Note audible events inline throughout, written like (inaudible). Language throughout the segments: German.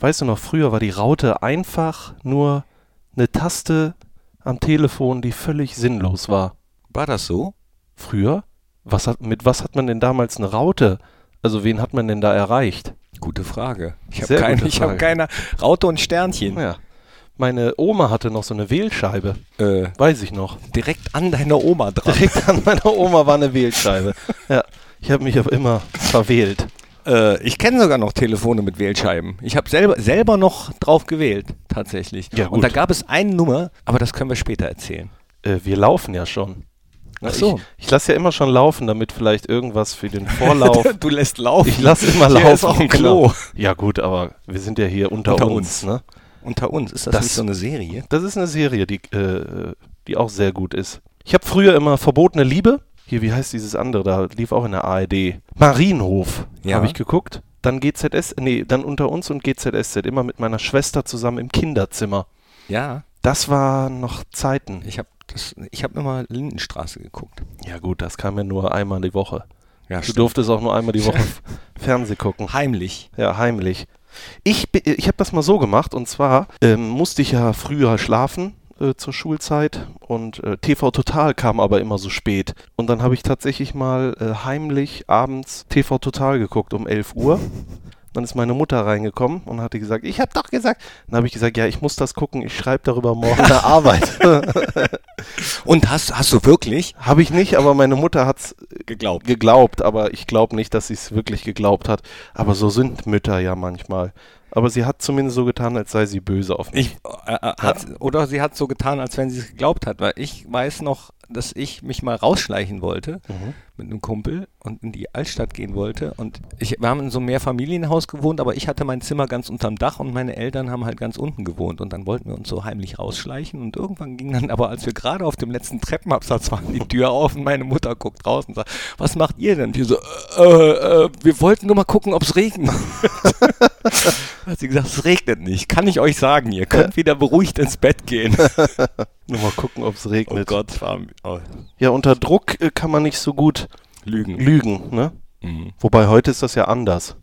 Weißt du noch, früher war die Raute einfach nur eine Taste am Telefon, die völlig sinnlos war. War das so? Früher? Was hat, mit was hat man denn damals eine Raute? Also wen hat man denn da erreicht? Gute Frage. Ich habe ich hab keine Raute und Sternchen. Ja. Meine Oma hatte noch so eine Wählscheibe. Äh, Weiß ich noch. direkt an deiner Oma dran. Direkt an meiner Oma war eine Wählscheibe. (laughs) Ja. Ich habe mich aber immer verwählt. Äh, ich kenne sogar noch Telefone mit Wählscheiben. Ich habe selber, selber noch drauf gewählt, tatsächlich. Ja, Und da gab es eine Nummer, aber das können wir später erzählen. Äh, wir laufen ja schon. Ach so. Ich, ich lasse ja immer schon laufen, damit vielleicht irgendwas für den Vorlauf. (laughs) du lässt laufen. Ich lasse immer (laughs) Hier laufen. ist auch ein genau. Klo. Ja gut, aber wir sind ja hier unter, Unter uns. uns. Ne? Unter uns, ist das, Das- nicht so eine Serie? Das ist eine Serie, die, äh, die auch sehr gut ist. Ich habe früher immer Verbotene Liebe. Hier, wie heißt dieses andere? Da lief auch in der ARD. Marienhof Ja. habe ich geguckt. Dann GZS, nee, dann unter uns und GZSZ. Immer mit meiner Schwester zusammen im Kinderzimmer. Ja, Das waren noch Zeiten. ich habe ich hab immer Lindenstraße geguckt. Ja gut, das kam ja nur einmal die Woche. Ja, Du durftest auch nur einmal die Woche (laughs) F- Fernsehen gucken. Heimlich. Ja, heimlich. Ich, ich habe das mal so gemacht und zwar ähm, musste ich ja früher schlafen äh, zur Schulzeit und äh, TV Total kam aber immer so spät. Und dann habe ich tatsächlich mal äh, heimlich abends TV Total geguckt um 11 Uhr. Dann ist meine Mutter reingekommen und hatte gesagt, ich habe doch gesagt. Dann habe ich gesagt, ja, ich muss das gucken, ich schreibe darüber morgen der (laughs) Arbeit. (laughs) Und hast, hast du wirklich habe ich nicht, aber meine Mutter hat es geglaubt? geglaubt, aber ich glaube nicht, dass sie es wirklich geglaubt hat. Aber so sind Mütter ja manchmal. Aber sie hat zumindest so getan, als sei sie böse auf mich. Ich, äh, äh, hat, Oder sie hat so getan, als wenn sie es geglaubt hat, weil ich weiß noch, dass ich mich mal rausschleichen wollte Mhm. mit einem Kumpel und in die Altstadt gehen wollte. Und ich, wir haben in so einem Mehrfamilienhaus gewohnt, aber ich hatte mein Zimmer ganz unterm Dach und meine Eltern haben halt ganz unten gewohnt. Und dann wollten wir uns so heimlich rausschleichen. Und irgendwann ging dann, aber als wir gerade auf dem letzten Treppenabsatz waren, die Tür auf und meine Mutter guckt raus und sagt, was macht ihr denn? Wir so, äh, äh, wir wollten nur mal gucken, ob es regnet. (laughs) hat sie gesagt, es regnet nicht. Kann ich euch sagen, ihr könnt wieder beruhigt ins Bett gehen. (laughs) Nur mal gucken, ob es Oh regnet. Gott, war, oh, Ja, unter Druck äh, kann man nicht so gut Lügen. lügen, ne? Mhm. Wobei heute ist das ja anders.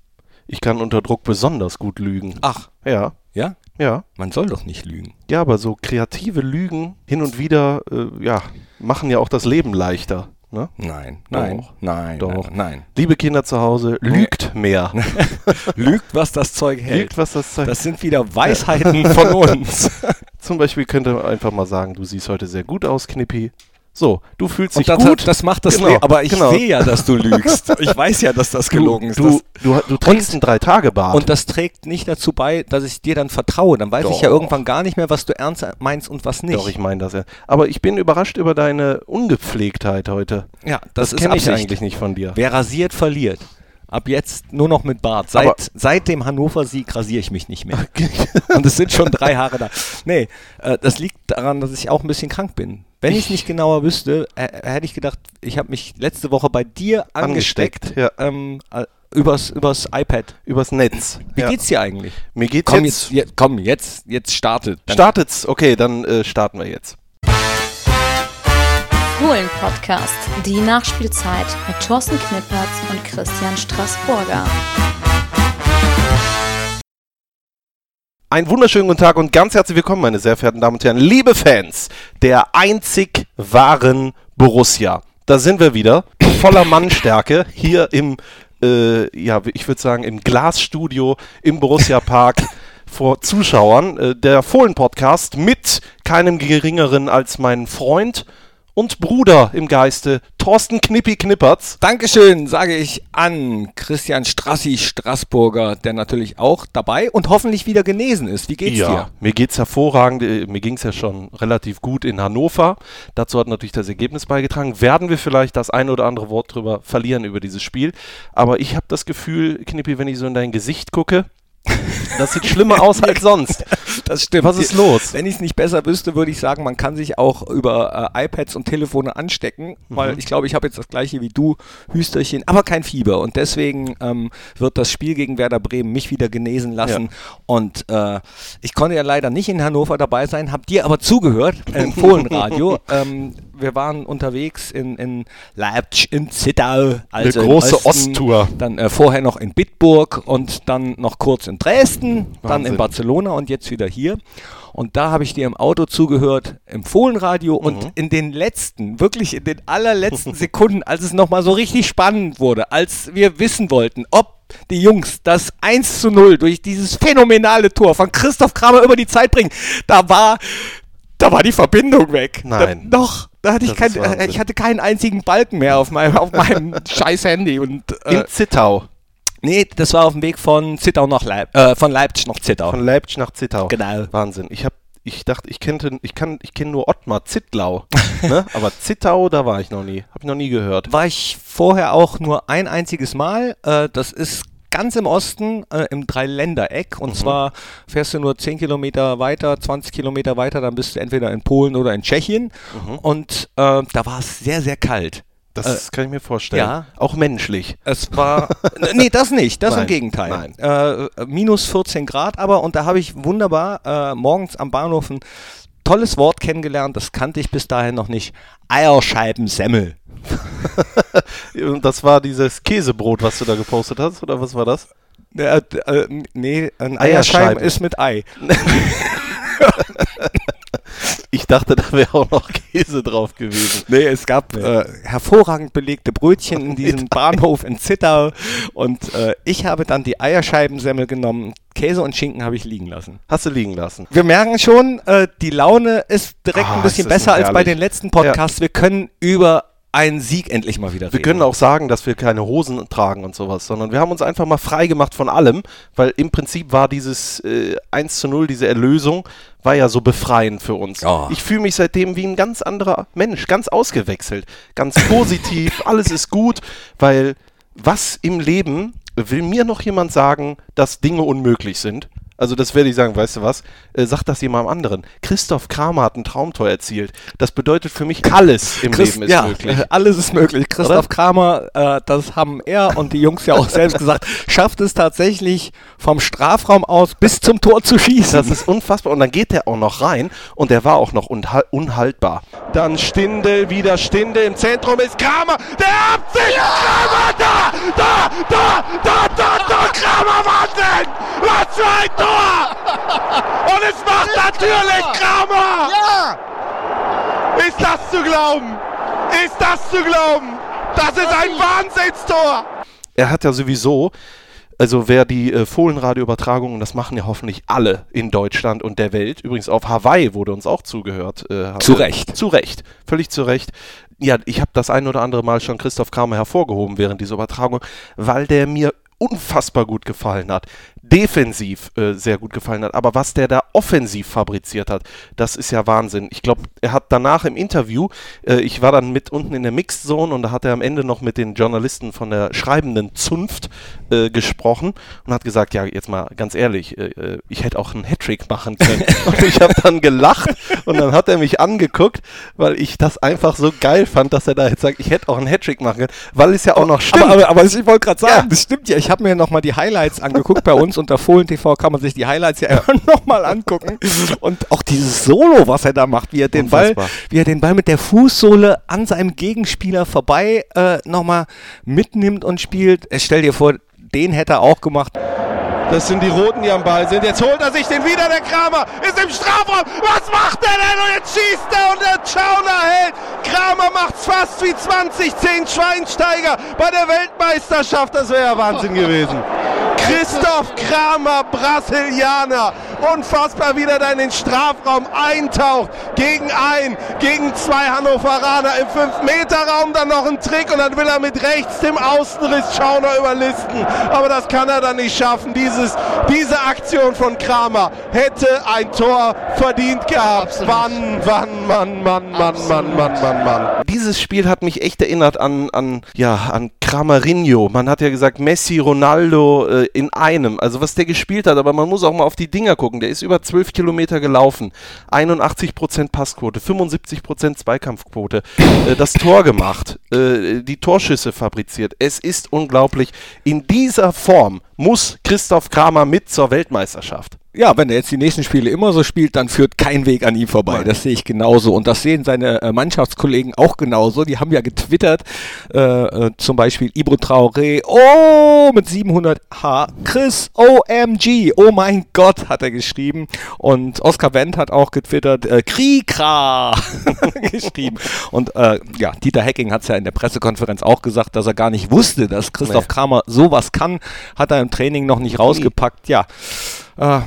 Ich kann unter Druck besonders gut lügen. Ach, Ja, ja? ja. Man soll doch nicht lügen. Ja, aber so kreative Lügen hin und wieder, äh, ja, machen ja auch das Leben leichter. Ne? Nein, nein, Doch. nein, Doch. nein, Liebe Kinder zu Hause, lügt mehr. (laughs) Lügt, was das Zeug hält. Lügt, was das zeigt. Das sind wieder Weisheiten von uns. (laughs) Zum Beispiel könnte man einfach mal sagen, du siehst heute sehr gut aus, Knippi. So, du fühlst dich das, gut. das macht das Genau, Aber ich genau. sehe ja, dass du lügst. (laughs) Ich weiß ja, dass das gelogen ist. du, du, du, du trägst einen Drei-Tage-Bart. und das trägt nicht dazu bei, dass ich dir dann vertraue. Dann weiß ich ja Doch. irgendwann gar nicht mehr, was du ernst meinst und was nicht. Doch, ich meine das ja. Aber ich bin überrascht über deine Ungepflegtheit heute. ja, Das, das, kenne ich eigentlich nicht von dir. Wer rasiert, verliert. Ab jetzt nur noch mit Bart. Seit, Aber- seit dem Hannover-Sieg rasiere ich mich nicht mehr. (laughs) Und es sind schon drei Haare da. Nee, äh, das liegt daran, dass ich auch ein bisschen krank bin. Wenn ich es nicht genauer wüsste, äh, hätte ich gedacht, ich habe mich letzte Woche bei dir angesteckt. Angesteckt, ja. ähm, äh, übers, übers iPad. Übers Netz. Wie ja. geht's dir eigentlich? Mir geht's Komm jetzt. jetzt, je- komm, jetzt, jetzt startet. Dann- Startet's. Okay, dann äh, starten wir jetzt. Fohlen Podcast, die Nachspielzeit mit Thorsten Knippertz und Christian Straßburger. Einen wunderschönen guten Tag und ganz herzlich willkommen, meine sehr verehrten Damen und Herren, liebe Fans der einzig wahren Borussia. Da sind wir wieder, voller Mannstärke, hier im, äh, ja, ich würde sagen, im Glasstudio im Borussia Park (laughs) vor Zuschauern. Äh, der Fohlen-Podcast mit keinem geringeren als meinen Freund und Bruder im Geiste, Thorsten Knippi Knippertz. Dankeschön, sage ich an Christian Strassi Straßburger, der natürlich auch dabei und hoffentlich wieder genesen ist. Wie geht's ja, dir? mir geht's hervorragend. Äh, Mir ging's ja schon relativ gut in Hannover. Dazu hat natürlich das Ergebnis beigetragen. Werden wir vielleicht das ein oder andere Wort drüber verlieren über dieses Spiel. Aber ich habe das Gefühl, Knippi, wenn ich so in dein Gesicht gucke, das sieht schlimmer aus als sonst. (laughs) Das stimmt. Was ist los? Wenn ich es nicht besser wüsste, würde ich sagen, man kann sich auch über äh, iPads und Telefone anstecken, Mhm. weil ich glaube, ich habe jetzt das gleiche wie du, Hüsterchen, aber kein Fieber. Und deswegen ähm, wird das Spiel gegen Werder Bremen mich wieder genesen lassen. Und äh, ich konnte ja leider nicht in Hannover dabei sein, habe dir aber zugehört äh, im Fohlenradio. (laughs) ähm, wir waren unterwegs in, in Leipzig, in Zittau, also im große Osttour. Dann äh, vorher noch in Bitburg und dann noch kurz in Dresden, dann Wahnsinn. in Barcelona und jetzt wieder hier. Und da habe ich dir im Auto zugehört, im Fohlenradio Mhm. und in den letzten, wirklich in den allerletzten (laughs) Sekunden, als es nochmal so richtig spannend wurde, als wir wissen wollten, ob die Jungs das 1 zu 0 durch dieses phänomenale Tor von Christoph Kramer über die Zeit bringen, da war, da war die Verbindung weg. Nein. Da, doch, da hatte ich, kein, äh, ich hatte keinen einzigen Balken mehr auf meinem, auf meinem (laughs) scheiß Handy. Und, äh, In Zittau. nee, das war auf dem Weg von Zittau nach Leip äh, von Leipzig nach Zittau. Von Leipzig nach Zittau. Genau. Wahnsinn. Ich habe ich dachte, ich kannte, ich kann, ich kenne nur Ottmar, Zittlau. (laughs) ne? Aber Zittau, da war ich noch nie. Habe ich noch nie gehört. war ich vorher auch nur ein einziges Mal. Äh, das ist ganz im Osten, äh, im Dreiländereck. Und zwar fährst du nur 10 Kilometer weiter, 20 Kilometer weiter, dann bist du entweder in Polen oder in Tschechien. Und äh, da war es sehr, sehr kalt. Das kann ich mir vorstellen. ja. Auch menschlich. Es war. (laughs) Nee, das nicht. Das im Nein, Gegenteil. nein. Äh, minus 14 Grad aber und da habe ich wunderbar äh, morgens am Bahnhof ein tolles Wort kennengelernt, das kannte ich bis dahin noch nicht. Eierscheibensemmel. (laughs) Und Das war dieses Käsebrot, was du da gepostet hast, oder was war das? Äh, äh, nee, ein Eierscheiben. Eierscheiben ist mit Ei. (laughs) Ich dachte, da wäre auch noch Käse drauf gewesen. Nee, es gab äh, hervorragend belegte Brötchen in (laughs) diesem Bahnhof in Zittau und äh, ich habe dann die Eierscheibensemmel genommen. Käse und Schinken habe ich liegen lassen. Hast du liegen lassen. Wir merken schon, äh, die Laune ist direkt Ah, ein bisschen besser als bei den letzten Podcasts. Wir können über einen Sieg endlich mal wieder Wir reden. können auch sagen, dass wir keine Hosen tragen und sowas, sondern wir haben uns einfach mal frei gemacht von allem, weil im Prinzip war dieses äh, 1 zu 0, diese Erlösung, war ja so befreiend für uns. Ja. Ich fühle mich seitdem wie ein ganz anderer Mensch, ganz ausgewechselt, ganz positiv, (laughs) alles ist gut, weil was im Leben will mir noch jemand sagen, dass Dinge unmöglich sind? Also das werde ich sagen, weißt du was? Äh, sag das jemandem anderen. Christoph Kramer hat ein Traumtor erzielt. Das bedeutet für mich, alles im Christ- Leben ist ja, möglich. (laughs) alles ist möglich. Christoph Kramer, äh, das haben er und die Jungs ja auch selbst gesagt, (laughs) schafft es tatsächlich vom Strafraum aus bis zum Tor zu schießen. Das ist unfassbar. Und dann geht der auch noch rein und der war auch noch unhal unhaltbar. Dann Stindel, wieder Stindel. Im Zentrum ist Kramer. Der Absicht! Kramer da! Da! Da! Da! Da! Da! Kramer Wahnsinn! Was für ein Tor! Und es macht natürlich Kramer! Ja! Ist das zu glauben? Ist das zu glauben? Das ist ein Wahnsinnstor! Er hat ja sowieso also wer die äh, Fohlenradio-Übertragungen, das machen ja hoffentlich alle in Deutschland und der Welt. Übrigens auf Hawaii wurde uns auch zugehört. Äh, Zu Recht. Zu Recht. Völlig zu Recht. Ja, ich habe das ein oder andere Mal schon Christoph Kramer hervorgehoben während dieser Übertragung, weil der mir unfassbar gut gefallen hat. Defensiv äh, sehr gut gefallen hat. Aber was der da offensiv fabriziert hat, das ist ja Wahnsinn. Ich glaube, er hat danach im Interview, äh, ich war dann mit unten in der Mixed Zone und da hat er am Ende noch mit den Journalisten von der schreibenden Zunft äh, gesprochen und hat gesagt, ja, jetzt mal ganz ehrlich, äh, äh, ich hätte auch einen Hattrick machen können. (laughs) und ich habe dann gelacht und dann hat er mich angeguckt, weil ich das einfach so geil fand, dass er da jetzt sagt, ich hätte auch einen Hattrick machen können, weil es ja auch noch stimmt. Aber, aber, aber ich wollte gerade sagen, Ja. das stimmt ja. Ich habe mir nochmal die Highlights angeguckt. Bei uns unter Fohlen TV kann man sich die Highlights ja (laughs) immer nochmal angucken. Und auch dieses Solo, was er da macht, wie er den Ball, wie er den Ball mit der Fußsohle an seinem Gegenspieler vorbei äh, nochmal mitnimnt und spielt. Äh, Stell dir vor, den hätte er auch gemacht. Das sind die Roten, die am Ball sind. Jetzt holt er sich den wieder, der Kramer. Ist im Strafraum. Was macht er denn? Und jetzt schießt er und der Schauner hält. Kramer macht's fast wie 2010 Schweinsteiger bei der Weltmeisterschaft. Das wäre ja Wahnsinn gewesen. Christoph Kramer, Brasilianer. Unfassbar, wie er da in den Strafraum eintaucht. Gegen ein, gegen zwei Hannoveraner im 5-Meter-Raum. Dann noch ein Trick und dann will er mit rechts dem Außenriss Schauner überlisten. Aber das kann er dann nicht schaffen. Dieses, diese Aktion von Kramer hätte ein Tor verdient gehabt. Wann, wann, Mann, Mann, Mann, Mann, Mann, Mann, Mann. Dieses Spiel hat mich echt erinnert an, an, ja, an Kramerinho. Man hat ja gesagt, Messi, Ronaldo, äh, in einem, also was der gespielt hat, aber man muss auch mal auf die Dinger gucken. Der ist über 12 Kilometer gelaufen, 81% Passquote, 75% Zweikampfquote, äh, das Tor gemacht, äh, die Torschüsse fabriziert. Es ist unglaublich. In dieser Form muss Christoph Kramer mit zur Weltmeisterschaft. Ja, wenn er jetzt die nächsten Spiele immer so spielt, dann führt kein Weg an ihm vorbei. Nein. Das sehe ich genauso. Und das sehen seine äh, Mannschaftskollegen auch genauso. Die haben ja getwittert, äh, äh, zum Beispiel Ibro Traoré, oh, mit 700 H. Chris, OMG, oh mein Gott, hat er geschrieben. Und Oskar Wendt hat auch getwittert, äh, Krikra (laughs) geschrieben. Und äh, ja, Dieter Hecking hat es ja in der Pressekonferenz auch gesagt, dass er gar nicht wusste, dass Christoph Nee. Kramer sowas kann. Hat er im Training noch nicht rausgepackt. Ja, äh,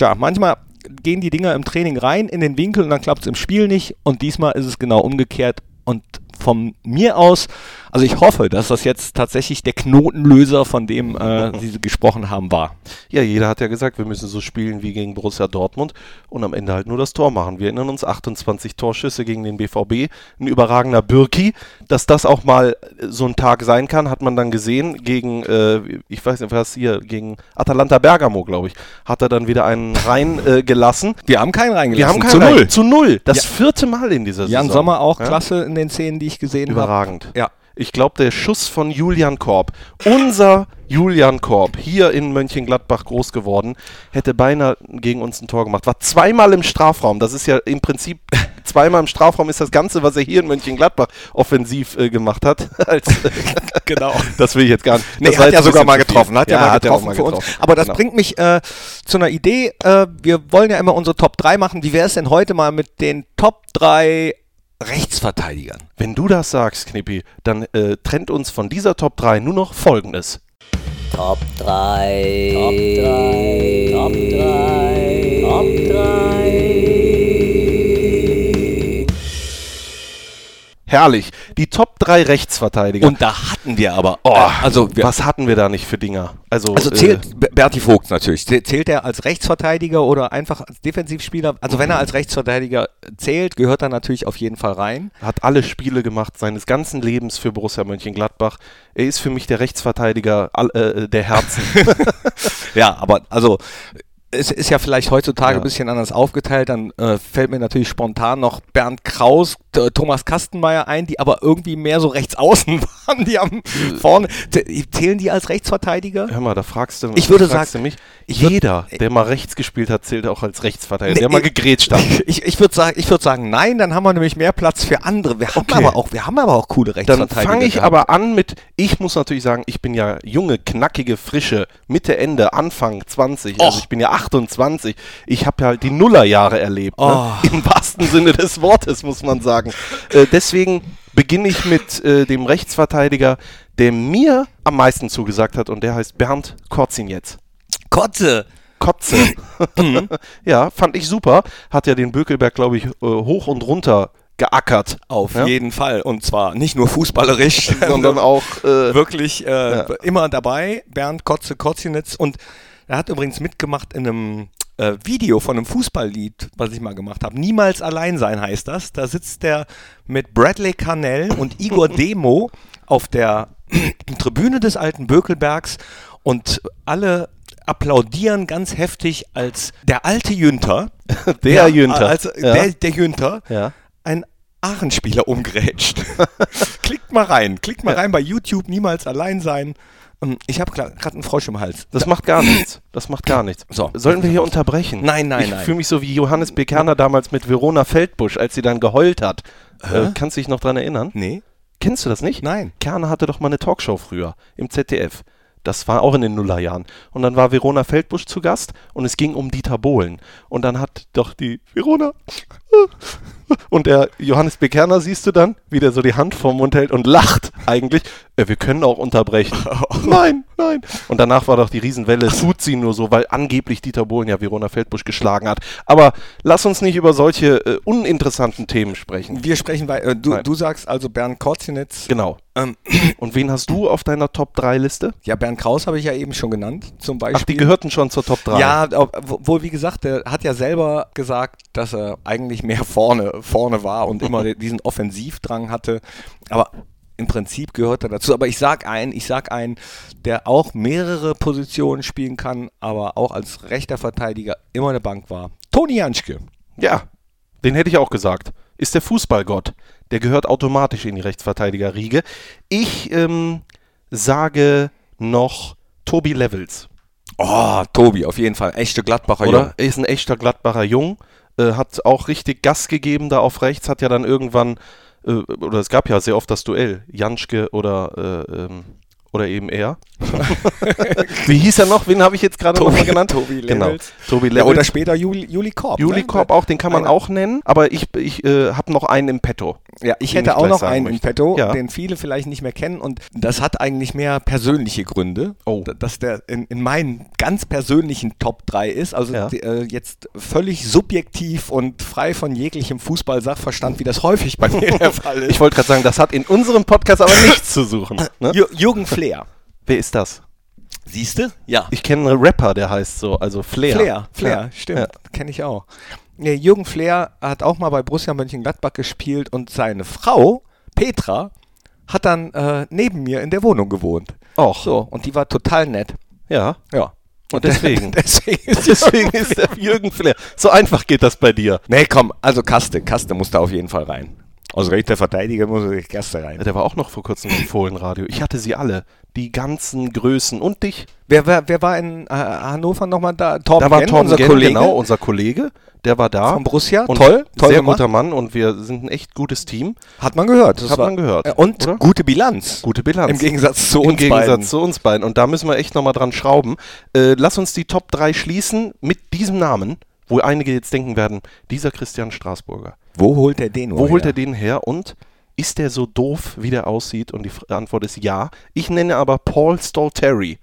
ja, manchmal gehen die Dinger im Training rein in den Winkel und dann klappt es im Spiel nicht. Und diesmal ist es genau umgekehrt. Und von mir aus, also ich hoffe, dass das jetzt tatsächlich der Knotenlöser, von dem äh, Sie gesprochen haben, war. Ja, jeder hat ja gesagt, wir müssen so spielen wie gegen Borussia Dortmund und am Ende halt nur das Tor machen. Wir erinnern uns, 28 Torschüsse gegen den BVB, ein überragender Birki. Dass das auch mal äh, so ein Tag sein kann, hat man dann gesehen gegen, äh, ich weiß nicht, was hier, gegen Atalanta Bergamo, glaube ich, hat er dann wieder einen rein äh, gelassen. Wir haben keinen reingelassen. Wir haben keinen zu rein- null. Zu null. Das Ja. vierte Mal in dieser Jan Saison. Sommer auch Ja? klasse in den Szenen, die ich gesehen habe. Überragend. Ja. Ich glaube, der Schuss von Julian Korb, unser Julian Korb, hier in Mönchengladbach groß geworden, hätte beinahe gegen uns ein Tor gemacht. War zweimal im Strafraum. Das ist ja im Prinzip (laughs) zweimal im Strafraum ist das Ganze, was er hier in Mönchengladbach offensiv äh, gemacht hat. (laughs) Als, (laughs) Genau. das will ich jetzt gar nicht. Nee, Das hat ja sogar mal getroffen. Hat ja, mal hat getroffen für uns. Aber das Genau. bringt mich äh, zu einer Idee. Äh, wir wollen ja immer unsere Top 3 machen. Wie wäre es denn heute mal mit den Top 3 Rechtsverteidigern? Wenn du das sagst, Knippi, dann äh, trennt uns von dieser Top 3 nur noch Folgendes. Top 3. Top 3. Top 3. Top 3. Herrlich. Die Top 3 Rechtsverteidiger. Und da hatten wir aber, Oh, äh, also, wir, was hatten wir da nicht für Dinger? Also, also äh, zählt B- Berti Vogt natürlich. Zäh- Zählt er als Rechtsverteidiger oder einfach als Defensivspieler? Also wenn er als Rechtsverteidiger zählt, gehört er natürlich auf jeden Fall rein. hat alle Spiele gemacht seines ganzen Lebens für Borussia Mönchengladbach. Er ist für mich der Rechtsverteidiger all, äh, der Herzen. (laughs) Ja, aber also es ist ja vielleicht heutzutage Ja. ein bisschen anders aufgeteilt. Dann äh, fällt mir natürlich spontan noch Bernd Kraus, Thomas Kastenmeier ein, die aber irgendwie mehr so rechts außen (laughs) waren. Die haben vorne. T- Zählen die als Rechtsverteidiger? Hör mal, da fragst du, Ich würde fragst sagen, mich. ich würd- Jeder, der mal rechts gespielt hat, zählt auch als Rechtsverteidiger. Nee, der mal gegrätscht hat. (laughs) Ich, ich würde sagen, ich würd sagen, nein, dann haben wir nämlich mehr Platz für andere. Wir haben, Okay. aber, auch, wir haben aber auch coole Dann Rechtsverteidiger. fange ich gehabt. aber an mit, ich muss natürlich sagen, ich bin ja junge, knackige, frische, Mitte, Ende, Anfang 20, also Och. ich bin ja 28. Ich habe ja halt die Nullerjahre erlebt, Oh. ne? im wahrsten Sinne des Wortes, muss man sagen. Äh, deswegen beginne ich mit äh, dem Rechtsverteidiger, der mir am meisten zugesagt hat und der heißt Bernd Korzin jetzt. Kotze. Kotze. (laughs) (laughs) ja, fand ich super. Hat ja den Bökelberg, glaube ich, äh, hoch und runter geackert. Auf Ja? jeden Fall. Und zwar nicht nur fußballerisch, (laughs) Sondern auch äh, wirklich äh, immer dabei. Bernd Kotze Kotzinitz. Und er hat übrigens mitgemacht in einem äh, Video von einem Fußballlied, was ich mal gemacht habe. Niemals allein sein heißt das. Da sitzt er mit Bradley Carnell und Igor (laughs) Demo auf der (clears throat) Tribüne des alten Bökelbergs und alle applaudieren ganz heftig, als der alte Jünter, (laughs) der ja, Jünter. also ja. der, der Jünter, ja. ein Aachen-Spieler umgrätscht. (laughs) klickt mal rein, klickt mal Ja. rein bei YouTube, niemals allein sein. Ähm, Ich habe gerade einen Frosch im Hals. Das macht gar (clears throat) nichts. Das macht gar nichts. So. Sollen wir hier unterbrechen? Nein, nein, ich nein. fühle mich so wie Johannes Bekerner damals mit Verona Feldbusch, als sie dann geheult hat. Äh, kannst du dich noch dran erinnern? Nee, Kennst du das nicht? nein. Kerner hatte doch mal eine Talkshow früher im ZDF. Das war auch in den Nullerjahren. Und dann war Verona Feldbusch zu Gast und es ging um Dieter Bohlen. Und dann hat doch die Verona. (laughs) Und der Johannes Bekerner siehst du dann, wie der so die Hand vorm Mund hält und lacht eigentlich. Äh, wir können auch unterbrechen. (laughs) nein, nein. Und danach war doch die Riesenwelle, tut sie nur so, weil angeblich Dieter Bohlen ja Verona Feldbusch geschlagen hat. Aber lass uns nicht über solche äh, uninteressanten Themen sprechen. Wir sprechen bei, äh, du, Nein. du sagst also Bernd Kotzinitz. Genau. Ähm, (clears throat) Und wen hast du auf deiner Top-3-Liste? ja, Bernd Kraus habe ich ja eben schon genannt, zum Beispiel. Ach, die gehörten schon zur Top 3. Ja, obwohl, wie gesagt, der hat ja selber gesagt, dass er eigentlich mehr vorne, vorne war und immer (laughs) diesen Offensivdrang hatte. Aber im Prinzip gehört er dazu. Aber ich sag einen, ich sag einen, der auch mehrere Positionen spielen kann, aber auch als rechter Verteidiger immer eine Bank war. Toni Janschke. Ja, den hätte ich auch gesagt. Ist der Fußballgott. Der gehört automatisch in die Rechtsverteidigerriege. Ich ähm, sage noch Tobi Levels. Oh, Tobi, auf jeden Fall. Echte Gladbacher Oder? Jung. Er ist ein echter Gladbacher Jung. Äh, hat auch richtig Gas gegeben da auf rechts. Hat ja dann irgendwann, äh, oder es gab ja sehr oft das Duell, Janschke oder, äh, ähm, oder eben er. (laughs) Wie hieß er noch? Wen habe ich jetzt gerade Tobi- nochmal genannt? Tobi Genau. Levels. Tobi Ja, Levels. oder später Juli, Juli Korb. Juli ne? Korb auch, den kann man Einer- auch nennen. Aber ich, ich äh, habe noch einen im Petto. Ja, ich hätte ich auch noch einen im möchte. Petto, Ja. den viele vielleicht nicht mehr kennen und das hat eigentlich mehr persönliche Gründe, Oh. dass der in, in meinen ganz persönlichen Top 3 ist, also Ja. die, äh, jetzt völlig subjektiv und frei von jeglichem Fußball-Sachverstand, wie das häufig bei mir der (laughs) Fall ist. Ich wollte gerade sagen, das hat in unserem Podcast aber nichts zu suchen. Ne? Jür- Jürgen Flair. Wer ist das? Siehst du? Ja. Ich kenne einen Rapper, der heißt so, also Flair. Flair, Flair, Ja. stimmt, Ja. kenne ich auch. Nee, Jürgen Flair hat auch mal bei Borussia Mönchengladbach gespielt und seine Frau, Petra, hat dann äh, neben mir in der Wohnung gewohnt. Och, So, und die war total nett. ja. Ja. Und deswegen. (laughs) (laughs) deswegen ist Deswegen ist der Jürgen Flair. So einfach geht das bei dir. Nee, komm, also Kaste, Kaste muss da auf jeden Fall rein. Aus rechter Verteidiger muss die Kaste rein. Der war auch noch vor kurzem im Fohlenradio. Ich hatte sie alle. Die ganzen Größen. Und dich. Wer, wer, wer war in äh, Hannover nochmal da? Torben Da war Genn, Tom unser Genn, Kollege genau, unser Kollege. Der war da. von Borussia. Und toll, toll sehr gemacht. guter Mann und wir sind ein echt gutes Team. Hat man gehört. Das Hat man gehört, Äh, Und oder? gute Bilanz. Gute Bilanz. Im Gegensatz zu Im uns Gegensatz beiden. zu uns beiden. Und da müssen wir echt nochmal dran schrauben. Äh, lass uns die Top 3 schließen mit diesem Namen, wo einige jetzt denken werden, dieser Christian Straßburger. Wo holt er den Wo holt er den her und ist der so doof, wie der aussieht? Und die Antwort ist ja. Ich nenne aber Paul Stolteri.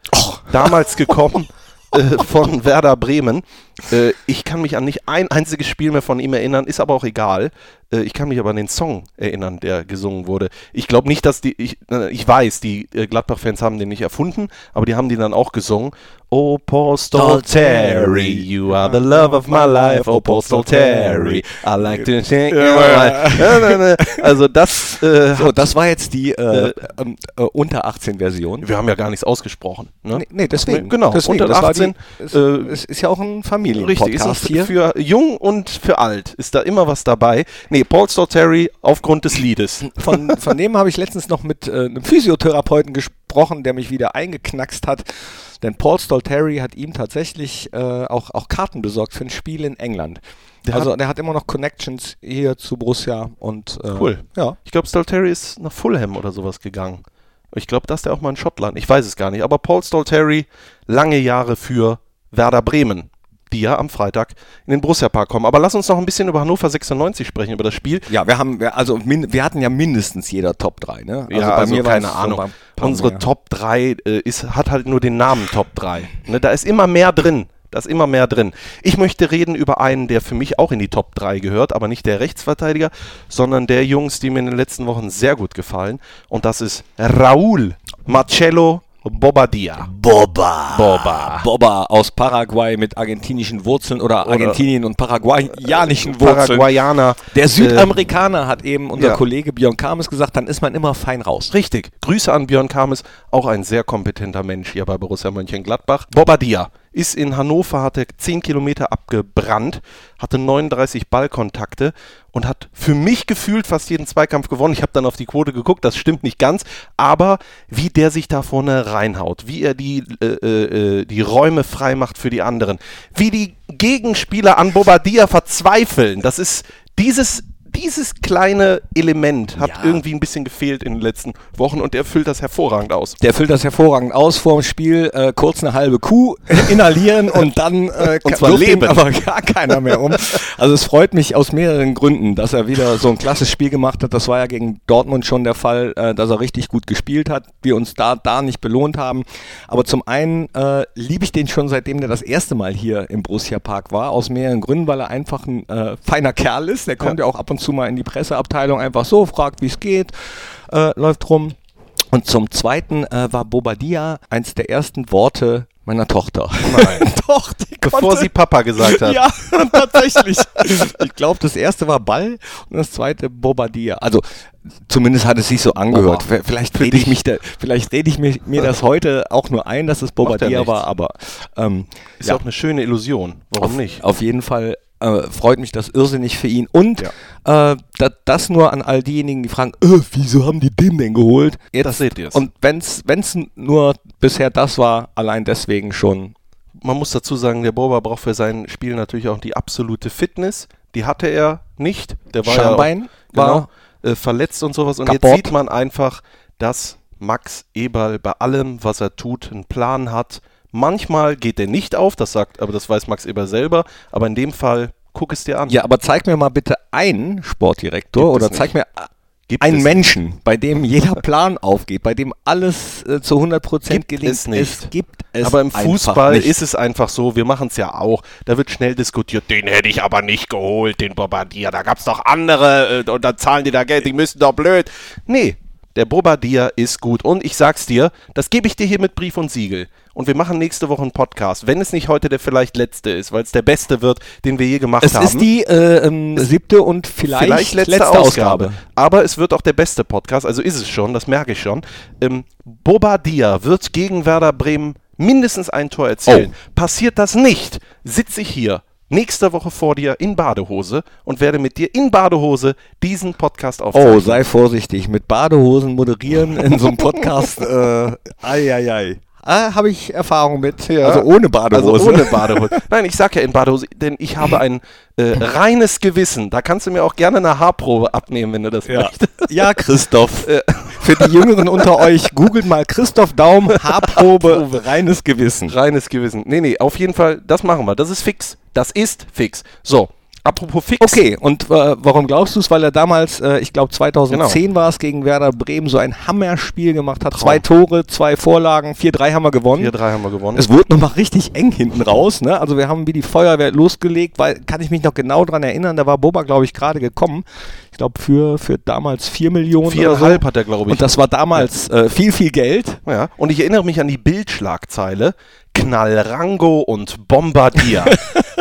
Damals gekommen äh, von Werder Bremen. Äh, ich kann mich an nicht ein einziges Spiel mehr von ihm erinnern, ist aber auch egal. Äh, ich kann mich aber an den Song erinnern, der gesungen wurde. Ich glaube nicht, dass die, ich, ich weiß, die äh, Gladbach-Fans haben den nicht erfunden, aber die haben den dann auch gesungen. Oh, Paul Stolteri, you are the love of my life. Oh, Paul Stolteri, I like to sing your. Also das, äh, (laughs) So, das war jetzt die äh, ähm, äh, unter 18 Version. wir haben ja gar nichts ausgesprochen. Ne? Nee, nee, deswegen. Genau, deswegen. unter Das war 18. Die, es, äh, es ist ja auch ein Familienpodcast Richtig, ist hier. für jung und für alt ist da immer was dabei. Nee, Paul Stolteri aufgrund des Liedes. Von, von dem habe ich letztens noch mit äh, einem Physiotherapeuten gesprochen, der mich wieder eingeknackst hat. Denn Paul Stolteri hat ihm tatsächlich äh, auch, auch Karten besorgt für ein Spiel in England. Der also hat- der hat immer noch Connections hier zu Borussia und äh, Cool. Ja. Ich glaube, Stolteri ist nach Fulham oder sowas gegangen. Ich glaube, das ist der auch mal in Schottland. Ich weiß es gar nicht. Aber Paul Stolteri, lange Jahre für Werder Bremen, die ja am Freitag in den Borussia Park kommen. Aber lass uns noch ein bisschen über Hannover 96 sprechen, über das Spiel. Ja, wir haben, also wir hatten ja mindestens jeder Top 3, ne? ja, also war keine Ahnung. Unsere mehr. Top 3 äh, ist, hat halt nur den Namen Top 3. Ne, da ist immer mehr drin. Da ist immer mehr drin. Ich möchte reden über einen, der für mich auch in die Top 3 gehört, aber nicht der Rechtsverteidiger, sondern der Jungs, die mir in den letzten Wochen sehr gut gefallen. Und das ist Raúl Marcelo Bobadilla. Boba. Boba. Boba aus Paraguay mit argentinischen Wurzeln oder, Argentinien und paraguayanischen Wurzeln. Paraguayaner. Der Südamerikaner hat eben unser ja. Kollege Björn Kames gesagt, dann ist man immer fein raus. Richtig. Grüße an Björn Kames, auch ein sehr kompetenter Mensch hier bei Borussia Mönchengladbach. Bobadilla ist in Hannover, hatte 10 Kilometer abgebrannt, hatte 39 Ballkontakte und hat für mich gefühlt fast jeden Zweikampf gewonnen. Ich habe dann auf die Quote geguckt, das stimmt nicht ganz, aber wie der sich da vorne reinhaut, wie er die, äh, äh, die Räume frei macht für die anderen, wie die Gegenspieler an Bobadilla verzweifeln, das ist dieses dieses kleine Element hat Ja. irgendwie ein bisschen gefehlt in den letzten Wochen und er füllt das hervorragend aus. Der füllt das hervorragend aus vor dem Spiel, äh, kurz eine halbe Kuh (laughs) inhalieren und dann äh, (laughs) Und zwar leben. aber gar keiner mehr um. Also es freut mich aus mehreren Gründen, dass er wieder so ein klasse Spiel gemacht hat. Das war ja gegen Dortmund schon der Fall, äh, dass er richtig gut gespielt hat, wir uns da, da nicht belohnt haben. Aber zum einen äh, liebe ich den schon seitdem der das erste Mal hier im Borussia Park war, aus mehreren Gründen, weil er einfach ein äh, feiner Kerl ist. Der kommt ja. auch ab und zu mal in die Presseabteilung einfach so, fragt, wie es geht, äh, läuft rum. Und zum Zweiten äh, war Bobadilla eins der ersten Worte Meiner Tochter. Nein. (laughs) Doch, Bevor konnte- sie Papa gesagt hat. (laughs) Ja, tatsächlich. ich glaube, das erste war Ball und das zweite Bombardier. Also zumindest hat es sich so angehört. V- Vielleicht rede ich mich da, vielleicht rede ich mir, mir das heute auch nur ein, dass es nichts. war, aber ähm, Ist ja auch eine schöne Illusion. Warum auf, nicht? Auf jeden Fall äh, freut mich das irrsinnig für ihn. Und äh, da, das nur an all diejenigen, die fragen, äh, wieso haben die den denn geholt? Jetzt, Das seht ihr's. Und wenn es nur bisher das war, allein deswegen schon. Man muss dazu sagen, der Boba braucht für sein Spiel natürlich auch die absolute Fitness. Die hatte er nicht. Der war Schambein ja auch, war- genau, äh, verletzt und sowas. Und Kaputt. jetzt sieht man einfach, dass Max Eberl bei allem, was er tut, einen Plan hat. Manchmal geht er nicht auf, das sagt, aber das weiß Max Eberl selber. Aber in dem Fall, guck es dir an. Ja, aber zeig mir mal bitte einen Sportdirektor Gibt oder zeig nicht. mir Gibt einen Menschen, bei dem jeder (laughs) Plan aufgeht, bei dem alles äh, zu 100% Gibt gelingt. es nicht. Es gibt es aber im Fußball nicht. ist es einfach so, wir machen es ja auch. Da wird schnell diskutiert, den hätte ich aber nicht geholt, den Bombardier. Da gab es doch andere äh, und dann zahlen die da Geld, die müssen doch blöd. Nee, der Bombardier ist gut. Und ich sag's dir, das gebe ich dir hier mit Brief und Siegel. Und wir machen nächste Woche einen Podcast, wenn es nicht heute der vielleicht letzte ist, weil es der beste wird, den wir je gemacht es haben. ist die äh, ähm, siebte und vielleicht, Vielleicht letzte, Ausgabe. Aber es wird auch der beste Podcast, also ist es schon, das merke ich schon. Ähm, Bobadilla wird gegen Werder Bremen mindestens ein Tor erzielen. Oh. Passiert das nicht, sitze ich hier nächste Woche vor dir in Badehose und werde mit dir in Badehose diesen Podcast aufzeichnen. Oh, sei vorsichtig. Mit Badehosen moderieren in so einem Podcast. äh, ei, ei, ei. Ah, habe ich Erfahrung mit. Ja. Also ohne Badehose. Also ohne Badehose. (laughs) Nein, ich sag ja in Badehose, denn ich habe ein äh, reines Gewissen. Da kannst du mir auch gerne eine Haarprobe abnehmen, wenn du das Ja, möchtest. ja (laughs) Christoph. Für die Jüngeren unter euch, googelt mal Christoph Daum, Haarprobe, reines Gewissen. Reines Gewissen. Nee, nee, auf jeden Fall, das machen wir. Das ist fix. Das ist fix. So, apropos fix. Okay, und äh, warum glaubst du es? Weil er damals, äh, ich glaube 2010 war es, gegen Werder Bremen so ein Hammerspiel gemacht hat. Zwei Tore, zwei Vorlagen, 4-3 haben wir gewonnen. 4-3 haben wir gewonnen. Es wurde nochmal richtig eng hinten raus. Ne? Also wir haben wie die Feuerwehr losgelegt, weil kann ich mich noch genau dran erinnern, da war Boba, glaube ich, gerade gekommen. Ich glaube für, für damals 4 Millionen oder so. Viereinhalb hat er, glaube ich. Und das war damals äh, viel, viel Geld. ja. Und ich erinnere mich an die Bildschlagzeile. Knallrango und Bombardier. (laughs)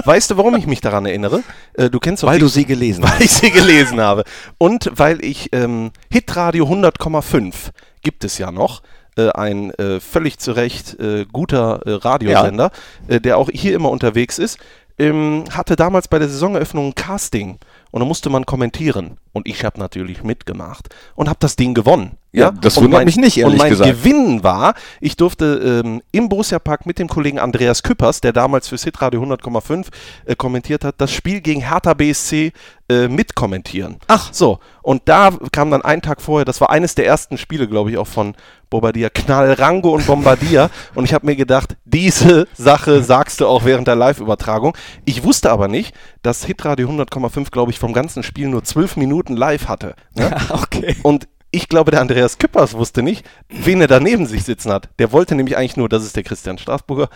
weißt du, warum ich mich daran erinnere? Äh, du kennst Weil die- du sie gelesen (laughs) weil hast. ich sie gelesen habe. Und weil ich ähm, Hitradio 100,5 gibt es ja noch. Äh, ein äh, völlig zu Recht äh, guter äh, Radiosender, äh, der auch hier immer unterwegs ist, ähm, hatte damals bei der Saisoneröffnung ein Casting und da musste man kommentieren. Und ich habe natürlich mitgemacht und habe das Ding gewonnen. Ja, das und wundert mein, mich nicht, ehrlich Und mein gesagt. Gewinn war, ich durfte ähm, im Borussia Park mit dem Kollegen Andreas Küppers, der damals für Hitradio 100,5 äh, kommentiert hat, das Spiel gegen Hertha BSC äh, mitkommentieren. Ach. So, und da kam dann einen Tag vorher, das war eines der ersten Spiele, glaube ich, auch von Bombardier, Knallrango und Bombardier. (laughs) und ich habe mir gedacht, diese Sache sagst du auch während der Live-Übertragung. Ich wusste aber nicht, dass Hitradio 100,5, glaube ich, vom ganzen Spiel nur zwölf Minuten live hatte. Ne? (laughs) okay. Und ich glaube, der Andreas Küppers wusste nicht, wen er da neben sich sitzen hat. Der wollte nämlich eigentlich nur, das ist der Christian Straßburger.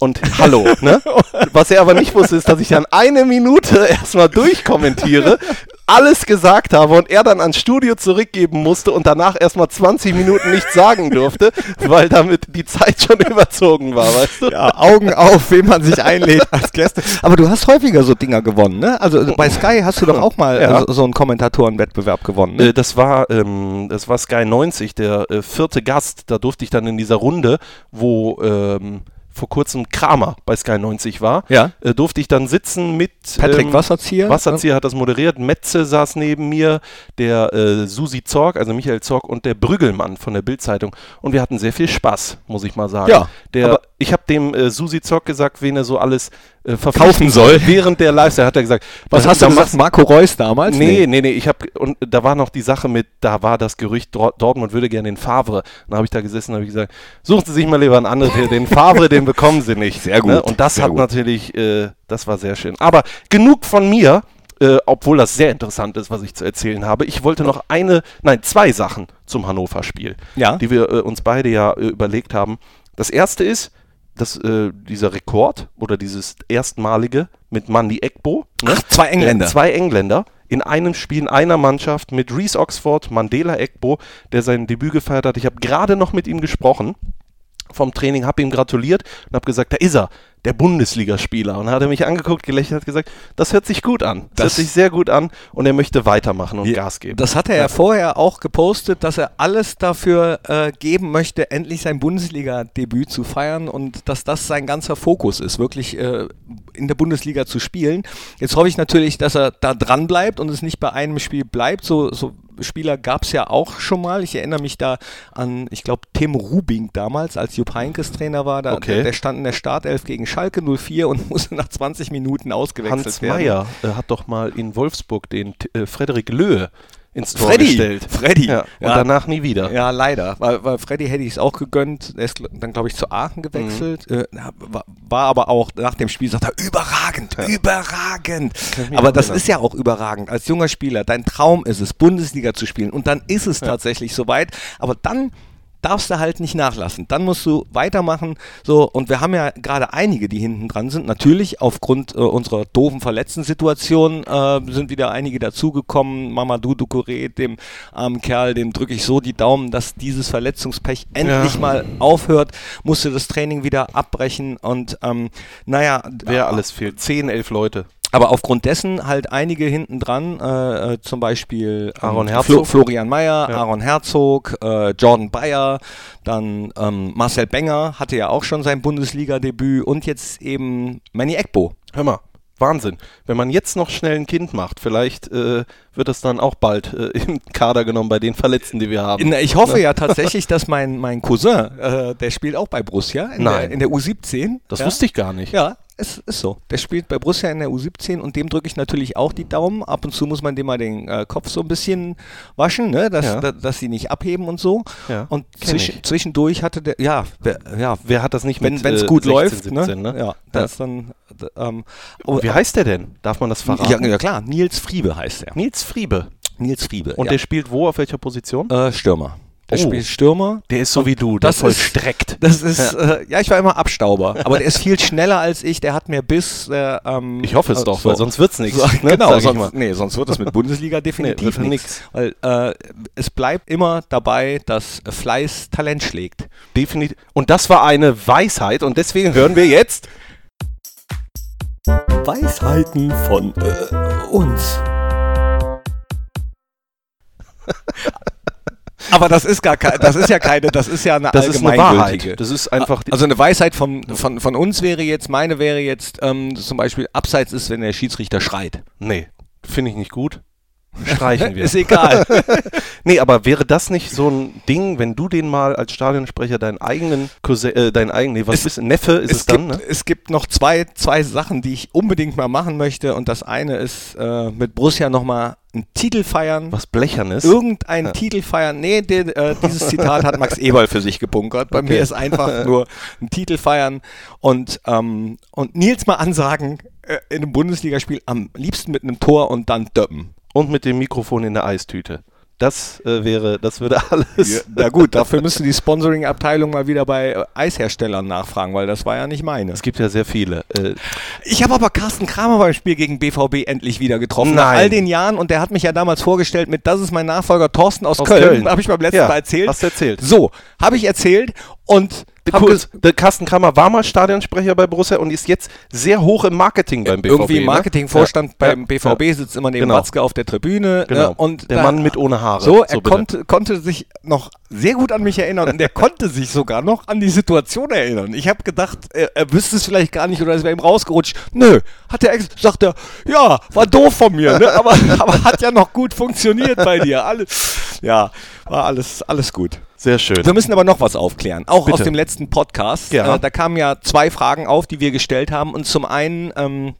Und hallo, ne? (laughs) Was er aber nicht wusste, ist, dass ich dann eine Minute (laughs) erstmal durchkommentiere, alles gesagt habe und er dann ans Studio zurückgeben musste und danach erstmal 20 Minuten nichts sagen durfte, weil damit die Zeit schon (laughs) überzogen war, weißt du? Ja, Augen auf, wen man sich einlädt als Gäste. Aber du hast häufiger so Dinger gewonnen, ne? Also bei Sky hast du doch auch mal Ja. äh, so, so einen Kommentatorenwettbewerb gewonnen, ne? Äh, das war ähm, das war Sky 90, der äh, vierte Gast. Da durfte ich dann in dieser Runde, wo ähm, vor kurzem Kramer bei Sky 90 war, Ja. äh, durfte ich dann sitzen mit Patrick ähm, Wasserzieher. Wasserzieher hat das moderiert, Metze saß neben mir, der äh, Susi Zorg, also Michael Zorg und der Brüggelmann von der Bildzeitung und wir hatten sehr viel Spaß, muss ich mal sagen. Ja, der, ich habe dem äh, Susi Zorg gesagt, wen er so alles äh, Kaufen verpflichten soll. Während der Live, hat er gesagt, Was hast du da gesagt? Marco Reus damals? Nee, nee, nee, ich habe und da war noch die Sache mit, da war das Gerücht, Dor- Dortmund würde gerne den Favre. Dann habe ich da gesessen und habe ich gesagt, suchen Sie sich mal lieber einen anderen, den Favre, den bekommen Sie nicht. (laughs) Sehr gut, Ne? Und das hat gut. natürlich, äh, das war sehr schön. Aber genug von mir, äh, obwohl das sehr interessant ist, was ich zu erzählen habe. Ich wollte noch eine, nein, zwei Sachen zum Hannover-Spiel, Ja. die wir äh, uns beide ja äh, überlegt haben. Das erste ist, dass äh, dieser Rekord oder dieses erstmalige mit Mandy Ekbo, ne? Ach, zwei Engländer. Der, zwei Engländer in einem Spiel in einer Mannschaft mit Reese Oxford, Mandela Ekbo, der sein Debüt gefeiert hat. Ich habe gerade noch mit ihm gesprochen. vom Training, habe ihm gratuliert und habe gesagt, da ist er, der Bundesligaspieler. Und hat er mich angeguckt, gelächelt, hat gesagt, das hört sich gut an. Das, Das- hört sich sehr gut an und er möchte weitermachen und Gas geben. Das hat er ja vorher auch gepostet, dass er alles dafür äh, geben möchte, endlich sein Bundesliga-Debüt zu feiern und dass das sein ganzer Fokus ist, wirklich äh, in der Bundesliga zu spielen. Jetzt hoffe ich natürlich, dass er da dran bleibt und es nicht bei einem Spiel bleibt. So, so Spieler gab es ja auch schon mal. Ich erinnere mich da an, ich glaube, Tim Rubing damals, als Jupp Heynckes Trainer war. Da, Okay. der, der stand in der Startelf gegen Schalke 04 und (laughs) musste nach 20 Minuten ausgewechselt Hans werden. Meyer äh, hat doch mal in Wolfsburg den äh, Frederik Löhe ins Tor Freddy, gestellt. Freddy. Ja, und Ja. danach nie wieder. Ja, leider. Weil, weil Freddy hätte ich es auch gegönnt. Er ist dann, glaube ich, zu Aachen gewechselt. Mhm. Äh, war, war aber auch nach dem Spiel, sagt er, überragend, überragend. Ich mich Aber das erinnern. ist ja auch überragend. Als junger Spieler, dein Traum ist es, Bundesliga zu spielen. Und dann ist es tatsächlich soweit. Aber dann darfst du halt nicht nachlassen. Dann musst du weitermachen. So, und wir haben ja gerade einige, die hinten dran sind. Natürlich aufgrund äh, unserer doofen Verletzten-Situation äh, sind wieder einige dazugekommen. Mamadou Ducouré, dem armen Kerl, dem drücke ich so die Daumen, dass dieses Verletzungspech endlich Ja. mal aufhört. Musste das Training wieder abbrechen und ähm, naja, Wer alles fehlt? Zehn, elf Leute. Aber aufgrund dessen halt einige hinten dran, äh, äh, zum Beispiel ähm, Aaron Flo Herzog. Florian Mayer, Ja. Aaron Herzog, äh, Jordan Bayer, dann ähm, Marcel Benger hatte ja auch schon sein Bundesliga-Debüt und jetzt eben Manny Ekbo. Hör mal, Wahnsinn. Wenn man jetzt noch schnell ein Kind macht, vielleicht äh, wird das dann auch bald äh, im Kader genommen bei den Verletzten, die wir haben. In, ich hoffe ja (laughs) tatsächlich, dass mein, mein Cousin, äh, der spielt auch bei Borussia in, Nein. Der, in der U17. das ja. wusste ich gar nicht. Ja, es ist so. Der spielt bei Borussia in der U17 und dem drücke ich natürlich auch die Daumen. Ab und zu muss man dem mal den äh, Kopf so ein bisschen waschen, ne? dass, Ja. da, dass sie nicht abheben und so. Ja, Und ich. zwischendurch hatte der, ja, wer, ja Wer hat das nicht wenn mit es äh, gut 16, läuft, 17, ne? ne? Ja, das dann. d- Ähm, Wie heißt der denn? Darf man das verraten? ja, ja klar, Nils Friebe heißt er. Nils Friebe. Nils Friebe. Und ja. der spielt wo, auf welcher Position? äh, Stürmer. Der Oh. spielt Stürmer. Der ist so wie du, der das voll ist- streckt. Das ist, ja. Äh, ja, ich war immer Abstauber, aber der ist viel schneller als ich, der hat mehr Biss. Der, ähm, Ich hoffe es äh, doch, so. weil sonst wird's nichts. So, ne? genau, sonst, nee, sonst wird das mit Bundesliga (laughs) definitiv wird nichts. Weil äh, es bleibt immer dabei, dass Fleiß Talent schlägt. Definitiv. Und das war eine Weisheit und deswegen hören wir jetzt. Weisheiten von äh, uns. (laughs) Aber das ist gar keine, das ist ja keine, das ist ja eine Das ist eine allgemeingültige. Wahrheit. Das ist einfach. Die, Also eine Weisheit von, von, von uns wäre jetzt, meine wäre jetzt ähm, zum Beispiel, abseits ist, wenn der Schiedsrichter schreit. nee, finde ich nicht gut. Streichen wir. (laughs) Ist egal. (laughs) Nee, aber wäre das nicht so ein Ding, wenn du den mal als Stadionsprecher deinen eigenen Cousin, äh, deinen eigenen, nee, was Es- bist? Neffe ist es, es, dann, gibt, ne? es gibt noch zwei, zwei Sachen, die ich unbedingt mal machen möchte. Und das eine ist äh, mit Borussia nochmal einen Titel feiern. Was Blechernes. Irgendein Ja. Titel feiern. Nee, den, äh, dieses Zitat hat Max Eberl für sich gebunkert. Bei Okay. mir ist einfach (laughs) nur ein Titel feiern und, ähm, und Nils mal ansagen äh, in einem Bundesligaspiel am liebsten mit einem Tor und dann döppen. Und mit dem Mikrofon in der Eistüte. Das äh, wäre, das würde (laughs) alles. Ja, na gut, dafür müsste die Sponsoring-Abteilung mal wieder bei äh, Eisherstellern nachfragen, weil das war ja nicht meine. Es gibt ja sehr viele. Äh, Ich habe aber Carsten Kramer beim Spiel gegen BVB endlich wieder getroffen. Nach Nein. all den Jahren und der hat mich ja damals vorgestellt mit, das ist mein Nachfolger Thorsten aus, Aus Köln. Köln. Habe ich beim letzten Ja, Mal erzählt. hast du erzählt. So, habe ich erzählt und Kurs, der Carsten Kramer war mal Stadionsprecher bei Borussia und ist jetzt sehr hoch im Marketing beim BVB. irgendwie im ne? Marketingvorstand Ja, beim ja, BVB sitzt immer neben Genau. Watzke auf der Tribüne. Genau. Ne? Und der da- Mann mit ohne Haare. So, er bitte. konnte, konnte sich noch sehr gut an mich erinnern und er (laughs) konnte sich sogar noch an die Situation erinnern. Ich habe gedacht, er, er wüsste es vielleicht gar nicht oder es wäre ihm rausgerutscht. Nö, hat er, sagt er, ja, war doof von mir, ne? aber, (laughs) aber hat ja noch gut funktioniert bei dir. Alles, ja, war alles, alles gut. Sehr schön. Wir müssen aber noch was aufklären, auch Bitte. aus dem letzten Podcast. Ja. Äh, da kamen ja zwei Fragen auf, die wir gestellt haben und zum einen... Ähm,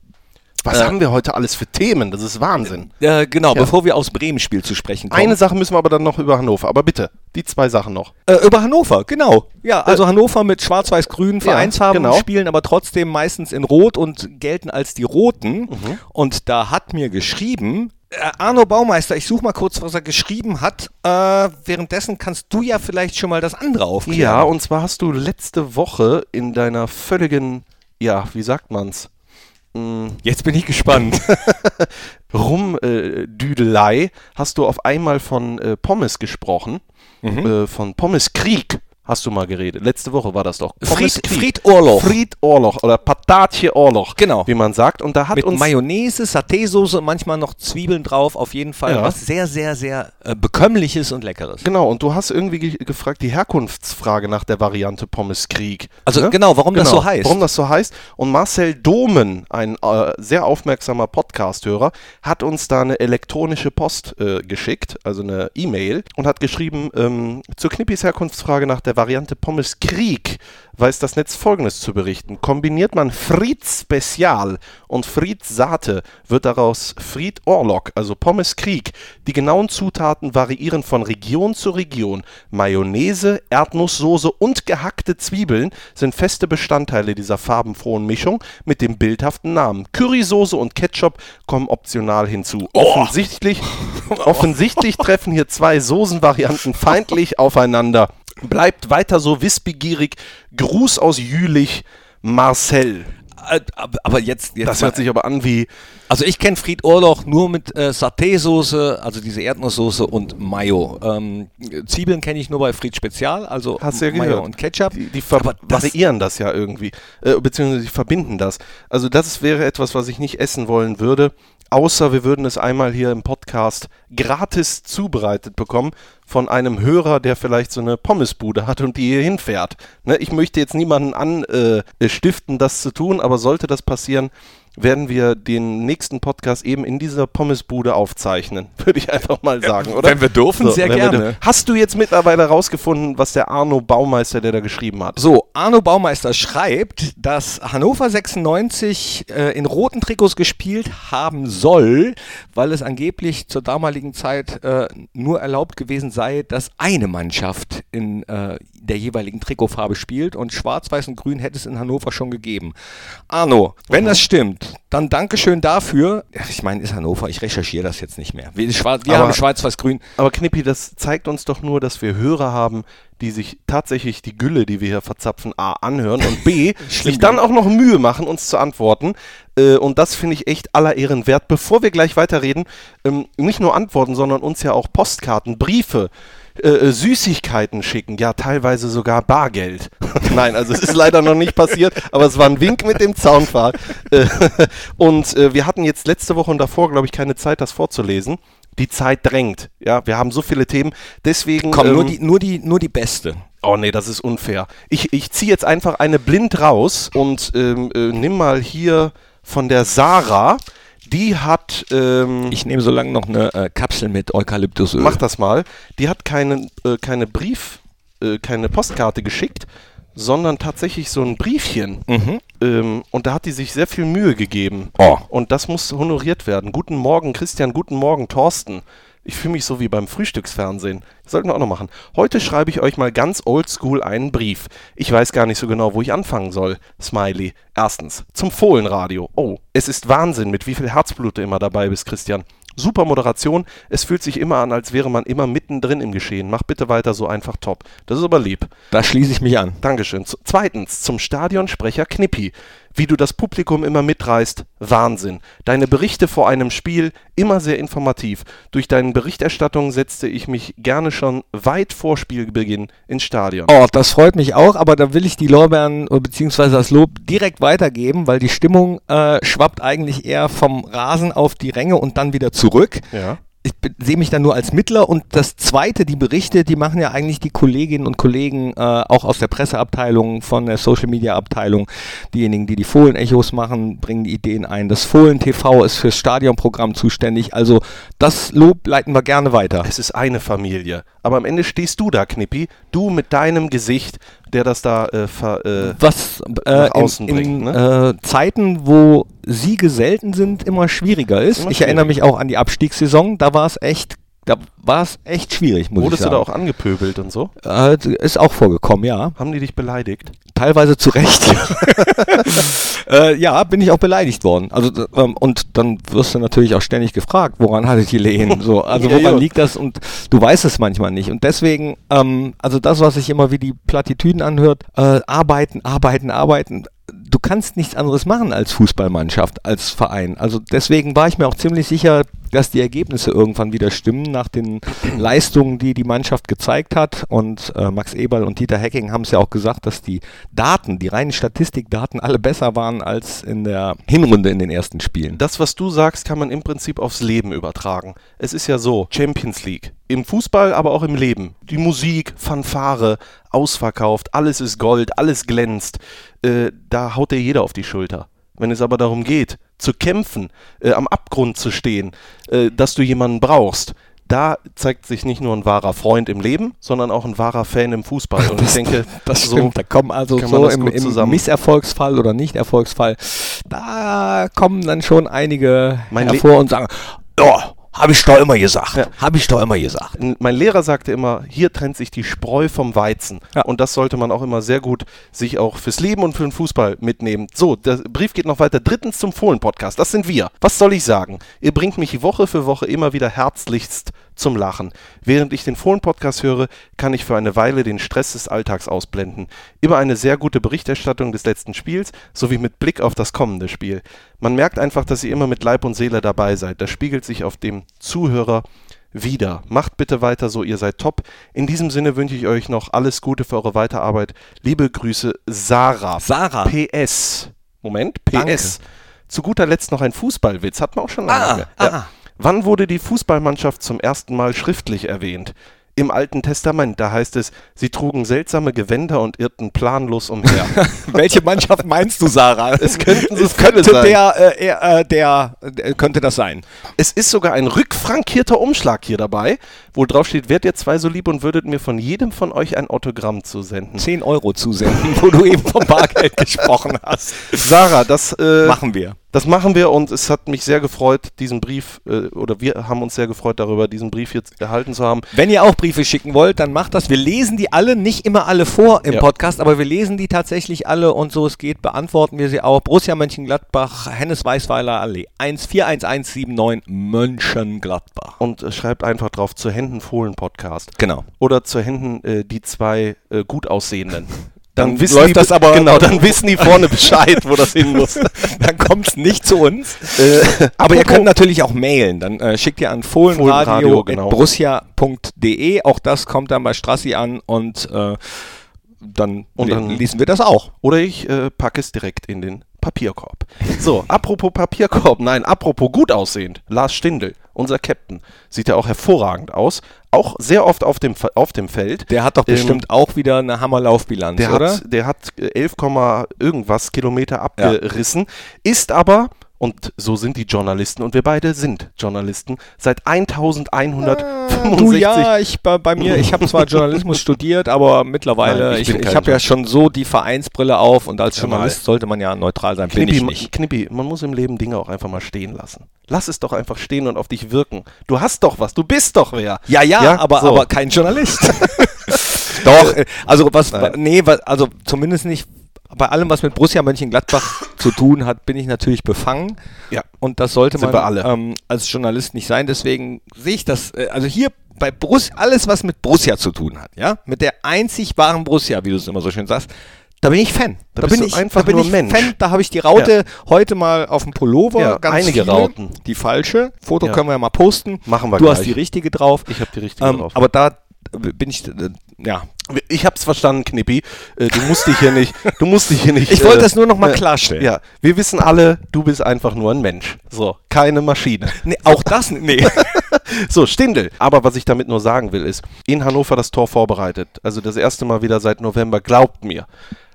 Was äh, haben wir heute alles für Themen? Das ist Wahnsinn. äh, genau, Ja. bevor wir aufs Bremen-Spiel zu sprechen kommen. Eine Sache müssen wir aber dann noch über Hannover. Aber bitte, die zwei Sachen noch. Äh, über Hannover, genau. Ja, also Hannover mit schwarz-weiß-grün Vereinsfarben genau. spielen aber trotzdem meistens in Rot und gelten als die Roten. Mhm. Und da hat mir geschrieben, äh, Arno Baumeister, ich suche mal kurz, was er geschrieben hat. Äh, währenddessen kannst du ja vielleicht schon mal das andere aufklären. Ja, und zwar hast du letzte Woche in deiner völligen, ja, wie sagt man's? Mm, Jetzt bin ich gespannt. (laughs) Rumdüdelei hast du auf einmal von äh, Pommes gesprochen. Mhm. Äh, von Pommes Krieg hast du mal geredet. Letzte Woche war das doch. Fried, Pommes. Fried Orloch. Fried Orloch oder Patatje Orloch, Genau. wie man sagt. Und da hat Mit uns Mayonnaise, Satésoße, manchmal noch Zwiebeln drauf. Auf jeden Fall Ja. was sehr, sehr, sehr äh, bekömmliches und leckeres. Genau, und du hast irgendwie ge gefragt, die Herkunftsfrage nach der Variante Pommes Krieg. Also genau, warum das so heißt. Warum das so heißt. Und Marcel Domen, ein äh, sehr aufmerksamer Podcast-Hörer, hat uns da eine elektronische Post äh, geschickt, also eine E-Mail, und hat geschrieben, ähm, zur Knippis Herkunftsfrage nach der Variante Pommes Krieg weiß das Netz folgendes zu berichten. Kombiniert man Fried Spezial und Fried Saate, wird daraus Fried Orlok, also Pommes Krieg. Die genauen Zutaten variieren von Region zu Region. Mayonnaise, Erdnusssoße und gehackte Zwiebeln sind feste Bestandteile dieser farbenfrohen Mischung mit dem bildhaften Namen. Currysoße und Ketchup kommen optional hinzu. Offensichtlich, offensichtlich treffen hier zwei Soßenvarianten feindlich aufeinander. Bleibt weiter so wissbegierig. Gruß aus Jülich, Marcel. Äh, aber jetzt, jetzt Das hört sich aber an wie Also ich kenne Fried Orloch nur mit äh, Saté-Soße, also diese Erdnusssoße und Mayo. Ähm, Zwiebeln kenne ich nur bei Fried Spezial, also Hast ja Mayo gehört. und Ketchup. Die, die Aber das- variieren das ja irgendwie, äh, beziehungsweise die verbinden das. Also das wäre etwas, was ich nicht essen wollen würde, außer wir würden es einmal hier im Podcast gratis zubereitet bekommen von einem Hörer, der vielleicht so eine Pommesbude hat und die hier hinfährt. Ne, ich möchte jetzt niemanden anstiften, äh, das zu tun, aber sollte das passieren, werden wir den nächsten Podcast eben in dieser Pommesbude aufzeichnen, (laughs) würde ich einfach mal sagen, oder? wenn wir dürfen, sehr wenn wir gerne. dür- Hast du jetzt mittlerweile rausgefunden, was der Arno Baumeister, der da geschrieben hat? So, Arno Baumeister schreibt, dass Hannover 96 äh, in roten Trikots gespielt haben soll, weil es angeblich zur damaligen Zeit äh, nur erlaubt gewesen sei, dass eine Mannschaft in äh, der jeweiligen Trikotfarbe spielt und Schwarz, Weiß und Grün hätte es in Hannover schon gegeben. Arno, wenn das stimmt, dann Dankeschön dafür. Ich meine, ist Hannover, ich recherchiere das jetzt nicht mehr. Wir, Schwarz, wir Aber- haben Schwarz, Weiß, Grün. Aber Knippi, das zeigt uns doch nur, dass wir Hörer haben, die sich tatsächlich die Gülle, die wir hier verzapfen, A, anhören und B, (laughs) sich dann auch noch Mühe machen, uns zu antworten. Äh, und das finde ich echt aller Ehren wert. Bevor wir gleich weiterreden, ähm, nicht nur antworten, sondern uns ja auch Postkarten, Briefe, äh, äh, Süßigkeiten schicken, ja teilweise sogar Bargeld. (laughs) Nein, also es ist leider noch nicht passiert, aber es war ein Wink mit dem Zaunpfahl. Äh, (laughs) und äh, wir hatten jetzt letzte Woche und davor, glaube ich, keine Zeit, das vorzulesen. Die Zeit drängt. Ja, wir haben so viele Themen. Deswegen. Komm, nur, ähm, die, nur, die, nur die beste. Oh nee, das ist unfair. Ich, ich ziehe jetzt einfach eine blind raus und ähm, äh, nimm mal hier von der Sarah. Die hat. Ähm, Ich nehme so lange noch eine äh, Kapsel mit Eukalyptusöl. mach das mal. Die hat keine, äh, keine Brief, äh, keine Postkarte geschickt, sondern tatsächlich so ein Briefchen. Mhm. Ähm, und da hat die sich sehr viel Mühe gegeben. Oh. Und das muss honoriert werden. Guten Morgen, Christian. Guten Morgen, Thorsten. Ich fühle mich so wie beim Frühstücksfernsehen. Das sollten wir auch noch machen. Heute schreibe ich euch mal ganz oldschool einen Brief. Ich weiß gar nicht so genau, wo ich anfangen soll. Smiley. Erstens, zum Fohlenradio. Oh, es ist Wahnsinn, mit wie viel Herzblut du immer dabei bist, Christian. Super Moderation. Es fühlt sich immer an, als wäre man immer mittendrin im Geschehen. Mach bitte weiter so einfach top. Das ist aber lieb. Da schließe ich mich an. Dankeschön. Zweitens, zum Stadionsprecher Knippi. Wie du das Publikum immer mitreißt, Wahnsinn. Deine Berichte vor einem Spiel, immer sehr informativ. Durch deine Berichterstattung setzte ich mich gerne schon weit vor Spielbeginn ins Stadion. Oh, das freut mich auch, aber da will ich die Lorbeeren beziehungsweise das Lob direkt weitergeben, weil die Stimmung äh, schwappt eigentlich eher vom Rasen auf die Ränge und dann wieder zurück. Ja. Ich sehe mich dann nur als Mittler und das zweite, die Berichte, die machen ja eigentlich die Kolleginnen und Kollegen äh, auch aus der Presseabteilung, von der Social Media Abteilung, diejenigen, die die Fohlen-Echos machen, bringen die Ideen ein. Das Fohlen-TV ist fürs Stadionprogramm zuständig, also das Lob leiten wir gerne weiter. Es ist eine Familie. Aber am Ende stehst du da, Knippi. Du mit deinem Gesicht, der das da äh, ver, äh, was äh, außen in, bringt, in äh, Zeiten, wo Siege selten sind, immer schwieriger ist. Immer ich erinnere mich auch an die Abstiegssaison, da war es echt, da war es echt schwierig, muss Wurdest ich du da sagen. auch angepöbelt und so? Äh, ist auch vorgekommen, ja. Haben die dich beleidigt? Teilweise zu Recht. (laughs) äh, ja, bin ich auch beleidigt worden. Also ähm, und dann wirst du natürlich auch ständig gefragt, woran hattet ihr Lehen? So, also (laughs) woran liegt das? Und du weißt es manchmal nicht. Und deswegen, ähm, also das, was sich immer wie die Plattitüden anhört, äh, arbeiten, arbeiten, arbeiten. Du kannst nichts anderes machen als Fußballmannschaft, als Verein. Also deswegen war ich mir auch ziemlich sicher, dass die Ergebnisse irgendwann wieder stimmen nach den (clears throat) Leistungen, die die Mannschaft gezeigt hat. Und äh, Max Eberl und Dieter Hecking haben es ja auch gesagt, dass die Daten, die reinen Statistikdaten alle besser waren als in der Hinrunde in den ersten Spielen. Das, was du sagst, kann man im Prinzip aufs Leben übertragen. Es ist ja so, Champions League. Im Fußball, aber auch im Leben. Die Musik, Fanfare, ausverkauft, alles ist Gold, alles glänzt. Äh, da haut dir jeder auf die Schulter. Wenn es aber darum geht, zu kämpfen, äh, am Abgrund zu stehen, äh, dass du jemanden brauchst, da zeigt sich nicht nur ein wahrer Freund im Leben, sondern auch ein wahrer Fan im Fußball. Und ich denke, (laughs) das so stimmt. Da kommen also so das im, im. Misserfolgsfall oder Nicht-Erfolgsfall, da kommen dann schon einige Mein Le- hervor und sagen, ja, habe ich doch immer gesagt. Ja. Habe ich doch immer gesagt. mein Lehrer sagte immer, hier trennt sich die Spreu vom Weizen. Ja. Und das sollte man auch immer sehr gut sich auch fürs Leben und für den Fußball mitnehmen. So, der Brief geht noch weiter. Drittens zum Fohlen-Podcast. Das sind wir. Was soll ich sagen? Ihr bringt mich Woche für Woche immer wieder herzlichst zum Lachen. Während ich den Fohlen-Podcast höre, kann ich für eine Weile den Stress des Alltags ausblenden. Immer eine sehr gute Berichterstattung des letzten Spiels, sowie mit Blick auf das kommende Spiel. Man merkt einfach, dass ihr immer mit Leib und Seele dabei seid. Das spiegelt sich auf dem Zuhörer wieder. Macht bitte weiter so, ihr seid top. In diesem Sinne wünsche ich euch noch alles Gute für eure Weiterarbeit. Liebe Grüße, Sarah. Sarah. PS. Moment, PS. Danke. Zu guter Letzt noch ein Fußballwitz. Hat man auch schon lange. Ah, nicht mehr. ah. Wann wurde die Fußballmannschaft zum ersten Mal schriftlich erwähnt? Im Alten Testament, da heißt es, sie trugen seltsame Gewänder und irrten planlos umher. (laughs) Welche Mannschaft meinst du, Sarah? Es könnten- es es könnte sein. der, äh, äh, der, äh, könnte das sein. Es ist sogar ein rückfrankierter Umschlag hier dabei, wo drauf steht, werdet ihr zwei so lieb und würdet mir von jedem von euch ein Autogramm zusenden. 10 Euro zusenden, wo du eben vom Bargeld (laughs) gesprochen hast. Sarah, das, äh, Machen wir. Das machen wir und es hat mich sehr gefreut, diesen Brief, äh, oder wir haben uns sehr gefreut darüber, diesen Brief jetzt erhalten zu haben. Wenn ihr auch Briefe schicken wollt, dann macht das. Wir lesen die alle, nicht immer alle vor im Ja. Podcast, aber wir lesen die tatsächlich alle und so es geht, beantworten wir sie auch. Borussia Mönchengladbach, Hennes Weißweiler Allee, 141179 Mönchengladbach. Und äh, schreibt einfach drauf, zu Händen Fohlen Podcast. Genau. Oder zu Händen äh, die zwei äh, gut aussehenden. Dann wissen läuft die, das aber- Genau, (laughs) dann wissen die vorne Bescheid, wo das hin muss. (laughs) Dann kommt es nicht zu uns. äh, Aber ihr könnt natürlich auch mailen. Dann äh, schickt ihr an Fohlenradio, genau. fohlenradio.brussia.de. Auch das kommt dann bei Strassi an und äh, dann, Und dann- lesen wir das auch. Oder ich äh, packe es direkt in den Papierkorb. So, apropos Papierkorb, nein, apropos gut aussehend. Lars Stindl, unser Captain, sieht ja auch hervorragend aus. Auch sehr oft auf dem, auf dem Feld. Der hat doch Ähm, bestimmt auch wieder eine Hammerlaufbilanz, Der oder? hat, der hat äh, 11, Komma irgendwas Kilometer abgerissen, ist aber, und so sind die Journalisten, und wir beide sind Journalisten, seit 1165. Du ja, ich bei, bei mir, ich habe zwar (laughs) Journalismus studiert, aber mittlerweile, Nein, ich ich, bin ich, habe ja schon so die Vereinsbrille auf und als. Journalist sollte man ja neutral sein, bin Knippi, ich nicht. Knippi, man muss im Leben Dinge auch einfach mal stehen lassen. Lass es doch einfach stehen und auf dich wirken. Du hast doch was, du bist doch wer. Ja, ja, Ja, aber, so. aber kein Journalist. (laughs) Doch, äh, also was, Nein. nee, was, also zumindest nicht bei allem, was mit Borussia Mönchengladbach zu tun hat, bin ich natürlich befangen. Ja. Und das sollte Sind man. Ähm, als Journalist nicht sein. Deswegen sehe ich das, äh, also hier bei Borussia, alles, was mit Borussia zu tun hat, ja, mit der einzig wahren Borussia, wie du es immer so schön sagst, da bin ich Fan. Da Da, bin ich einfach da bin nur ich Mensch. Fan. Da habe ich die Raute heute mal auf dem Pullover. Ja, ganz einige viele. Rauten. Die falsche. Foto Ja. können wir ja mal posten. Machen wir Du gleich. hast die richtige drauf. Ich habe die richtige Ähm, drauf. aber da bin ich, äh, ja. ich hab's verstanden, Knippi. Äh, du musst dich hier nicht, du musst dich hier nicht. Ich wollte äh, das nur noch mal äh, klarstellen. Ja, wir wissen alle, du bist einfach nur ein Mensch. So, keine Maschine. Nee, auch das, nee. (laughs) So, Stindel. Aber was ich damit nur sagen will, ist, in Hannover das Tor vorbereitet. Also das erste Mal wieder seit November, glaubt mir.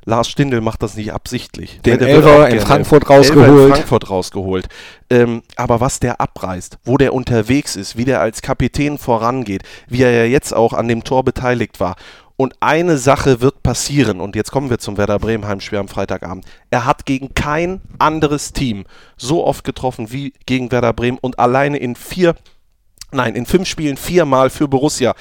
Lars Stindl macht das nicht absichtlich. Den der Elfer in Frankfurt Elfer rausgeholt. In Frankfurt rausgeholt. Ähm, aber was der abreißt, wo der unterwegs ist, wie der als Kapitän vorangeht, wie er ja jetzt auch an dem Tor beteiligt war. Und eine Sache wird passieren, und jetzt kommen wir zum Werder Bremen Heimspiel am Freitagabend. Er hat gegen kein anderes Team so oft getroffen wie gegen Werder Bremen und alleine in vier Nein, in fünf Spielen viermal für Borussia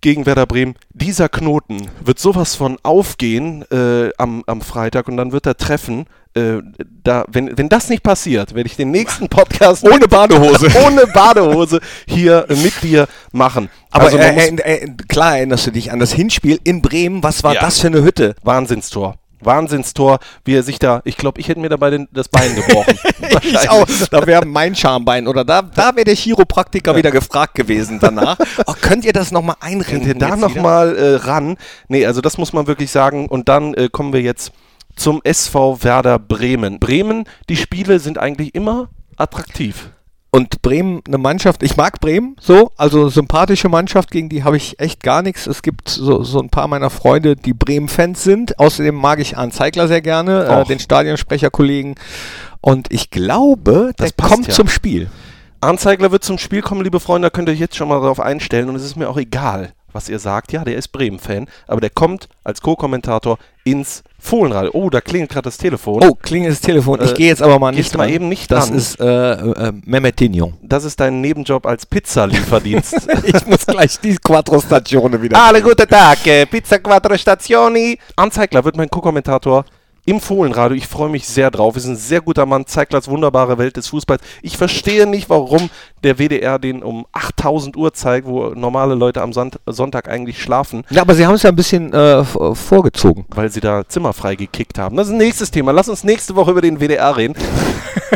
gegen Werder Bremen. Dieser Knoten wird sowas von aufgehen äh, am, am Freitag und dann wird er treffen. Äh, da, wenn, wenn das nicht passiert, werde ich den nächsten Podcast Ohne Badehose. (laughs) ohne Badehose hier mit dir machen. Aber Also äh, äh, klar erinnerst du dich an das Hinspiel in Bremen. Was war Ja. das für eine Hütte? Wahnsinnstor. Wahnsinnstor, wie er sich da, ich glaube, ich hätte mir dabei den, das Bein gebrochen. (laughs) Ich auch. Da wäre mein Schambein oder da, da wäre der Chiropraktiker wieder gefragt gewesen danach. Oh, könnt ihr das nochmal Könnt einrennen? ihr da nochmal äh, ran? Nee, also das muss man wirklich sagen. Und dann äh, kommen wir jetzt zum SV Werder Bremen. Bremen, die Spiele sind eigentlich immer attraktiv. Und Bremen, eine Mannschaft, ich mag Bremen so, also sympathische Mannschaft, gegen die habe ich echt gar nichts. Es gibt so, so ein paar meiner Freunde, die Bremen-Fans sind. Außerdem mag ich Arndt Zeigler sehr gerne, äh, den Stadionsprecherkollegen. Und ich glaube, der Das passt kommt ja. zum Spiel. Anzeigler wird zum Spiel kommen, liebe Freunde, da könnt ihr euch jetzt schon mal darauf einstellen und es ist mir auch egal, was ihr sagt. Ja, der ist Bremen-Fan, aber der kommt als Co-Kommentator ins Fohlenradio. Oh, da klingelt gerade das Telefon. Oh, klingelt das Telefon. Ich Äh, gehe jetzt aber mal nicht mal eben nicht Das ist äh, äh, Mehmet Dignon. Das ist dein Nebenjob als Pizzalieferdienst. (laughs) ich muss gleich die Quattro Stagione wieder. Alle guten Tag, Pizza Quattro Stazioni. Anzeigler wird mein Co-Kommentator im Fohlenradio. Ich freue mich sehr drauf. Ist ein sehr guter Mann. Zeiglers wunderbare Welt des Fußballs. Ich verstehe nicht, warum der WDR den um 8000 Uhr zeigt, wo normale Leute am Sonnt- Sonntag eigentlich schlafen, Ja, aber sie haben es ja ein bisschen äh, vorgezogen. weil sie da Zimmer frei gekickt haben. Das ist ein nächstes Thema. Lass uns nächste Woche über den WDR reden. (laughs)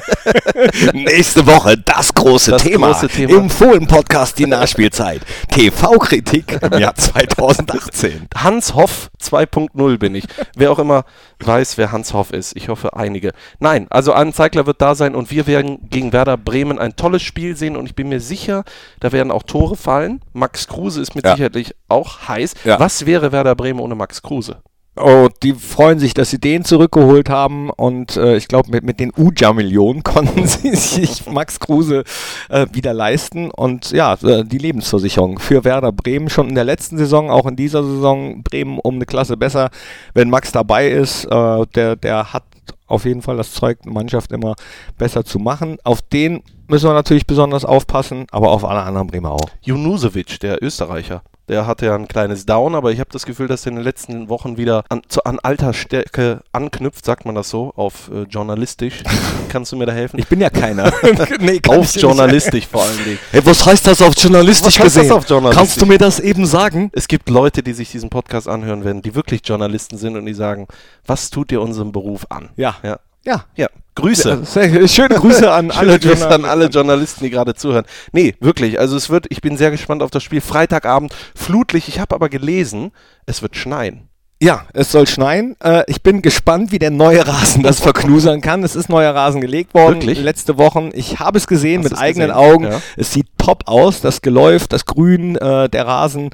(laughs) Nächste Woche das große Das Thema, große Thema. im Fohlen-Podcast die Nachspielzeit. TV-Kritik im Jahr (laughs) 2018. Hans Hoff 2.0 bin ich. Wer auch immer weiß, wer Hans Hoff ist. Ich hoffe, einige. Nein, also Anzeigler wird da sein und wir werden gegen Werder Bremen ein tolles Spiel sehen und ich bin mir sicher, da werden auch Tore fallen. Max Kruse ist mit Ja. Sicherheit auch heiß. Ja. Was wäre Werder Bremen ohne Max Kruse? Oh, die freuen sich, dass sie den zurückgeholt haben und äh, ich glaube, mit, mit den Uja-Millionen (laughs) konnten sie sich Max Kruse äh, wieder leisten und ja, äh, die Lebensversicherung für Werder Bremen schon in der letzten Saison, auch in dieser Saison Bremen um eine Klasse besser, wenn Max dabei ist, äh, der, der hat auf jeden Fall das Zeug, eine Mannschaft immer besser zu machen. Auf den müssen wir natürlich besonders aufpassen, aber auf alle anderen Bremer auch. Junusovic, der Österreicher. Der hatte ja ein kleines Down, aber ich habe das Gefühl, dass er in den letzten Wochen wieder an, zu, an alter Stärke anknüpft, sagt man das so, auf äh, journalistisch. (laughs) Kannst du mir da helfen? Ich bin ja keiner. (laughs) nee, auf dir journalistisch vor allen Dingen. Hey, was heißt das auf journalistisch Was heißt das gesehen? auf journalistisch? Kannst du mir das eben sagen? Es gibt Leute, die sich diesen Podcast anhören werden, die wirklich Journalisten sind und die sagen, was tut ihr unserem Beruf an? Ja. Ja. Ja. Ja. Grüße. Ja, Schöne Grüße an (laughs) alle Schöne Grüße an alle Journalisten, die gerade zuhören. Nee, wirklich. Also es wird, ich bin sehr gespannt auf das Spiel. Freitagabend, flutlich. Ich habe aber gelesen, es wird schneien. Ja, es soll schneien. Äh, ich bin gespannt, wie der neue Rasen das verknusern kann. Es ist neuer Rasen gelegt worden. Wirklich? Letzte Wochen. Ich habe es gesehen Hast mit eigenen gesehen? Augen. Ja. Es sieht top aus. Das Geläuf, das Grün, äh, der Rasen,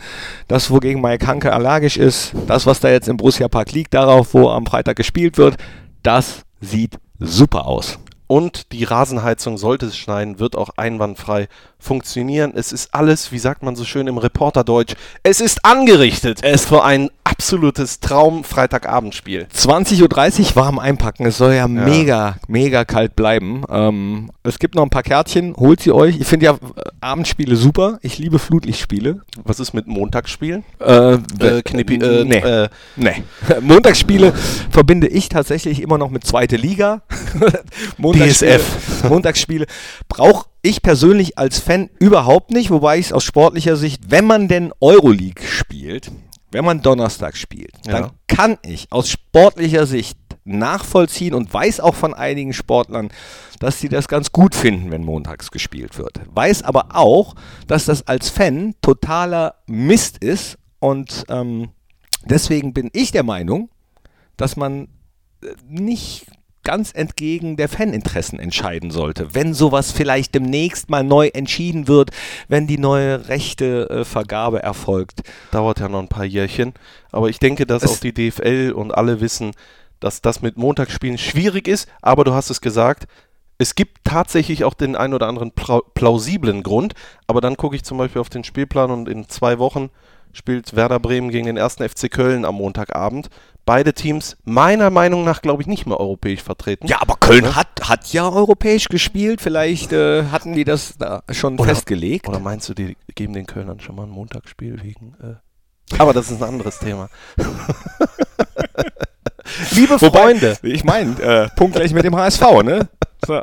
das, wogegen Mike Hanke allergisch ist. Das, was da jetzt im Borussia Park liegt, darauf, wo am Freitag gespielt wird. Das sieht super aus. Und die Rasenheizung, sollte es schneien, wird auch einwandfrei funktionieren. Es ist alles, wie sagt man so schön im Reporterdeutsch, es ist angerichtet es für ein absolutes Traum-Freitagabendspiel. 20.30 Uhr warm einpacken. Es soll ja, mega, mega kalt bleiben. Ähm, es gibt noch ein paar Kärtchen. Holt sie euch. Ich finde ja äh, Abendspiele super. Ich liebe Flutlichtspiele. Was ist mit Montagsspielen? Äh, Äh, Knippi, äh, nee. äh, nee. (laughs) Montagsspiele verbinde ich tatsächlich immer noch mit zweite Liga. (laughs) Montagsspiele, DSF. (laughs) Montagsspiele brauche ich persönlich als Fan überhaupt nicht, wobei ich es aus sportlicher Sicht, wenn man denn Euroleague spielt, wenn man Donnerstag spielt, Ja. dann kann ich aus sportlicher Sicht nachvollziehen und weiß auch von einigen Sportlern, dass sie das ganz gut finden, wenn montags gespielt wird. Weiß aber auch, dass das als Fan totaler Mist ist und ähm, deswegen bin ich der Meinung, dass man äh, nicht ganz entgegen der Faninteressen entscheiden sollte. Wenn sowas vielleicht demnächst mal neu entschieden wird, wenn die neue rechte äh, Vergabe erfolgt. dauert ja noch ein paar Jährchen. Aber ich denke, dass Es- auch die DFL und alle wissen, dass das mit Montagsspielen schwierig ist. Aber du hast es gesagt, es gibt tatsächlich auch den ein oder anderen plau- plausiblen Grund. Aber dann gucke ich zum Beispiel auf den Spielplan und in zwei Wochen spielt Werder Bremen gegen den ersten FC Köln am Montagabend. Beide Teams meiner Meinung nach, glaube ich, nicht mehr europäisch vertreten. Ja, aber Köln hat, hat ja europäisch gespielt. Vielleicht äh, hatten die das da schon Oder- festgelegt. Oder meinst du, die geben den Kölnern schon mal ein Montagsspiel wegen. Äh aber das ist ein anderes Thema. (laughs) (laughs) Liebe Freunde. Ich meine, äh, punktgleich mit dem HSV, ne? So,